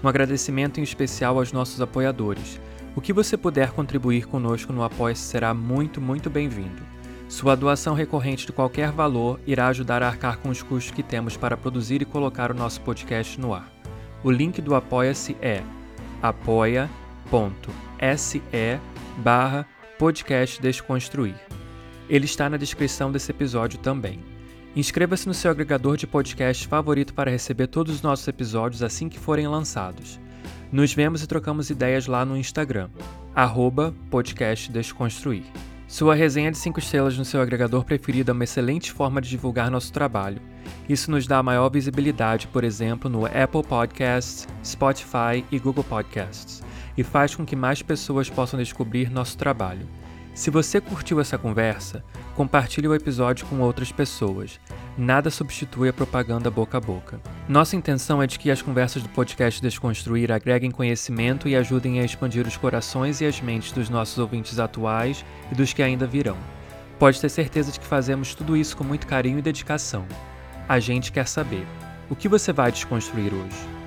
Um agradecimento em especial aos nossos apoiadores. O que você puder contribuir conosco no apoia será muito, muito bem-vindo. Sua doação recorrente de qualquer valor irá ajudar a arcar com os custos que temos para produzir e colocar o nosso podcast no ar. O link do Apoia-se é apoia.se barra podcast Desconstruir. Ele está na descrição desse episódio também. Inscreva-se no seu agregador de podcast favorito para receber todos os nossos episódios assim que forem lançados. Nos vemos e trocamos ideias lá no Instagram, arroba podcast Desconstruir. Sua resenha de 5 estrelas no seu agregador preferido é uma excelente forma de divulgar nosso trabalho. Isso nos dá maior visibilidade, por exemplo, no Apple Podcasts, Spotify e Google Podcasts e faz com que mais pessoas possam descobrir nosso trabalho. Se você curtiu essa conversa, compartilhe o episódio com outras pessoas. Nada substitui a propaganda boca a boca. Nossa intenção é de que as conversas do podcast Desconstruir agreguem conhecimento e ajudem a expandir os corações e as mentes dos nossos ouvintes atuais e dos que ainda virão. Pode ter certeza de que fazemos tudo isso com muito carinho e dedicação. A gente quer saber: o que você vai desconstruir hoje?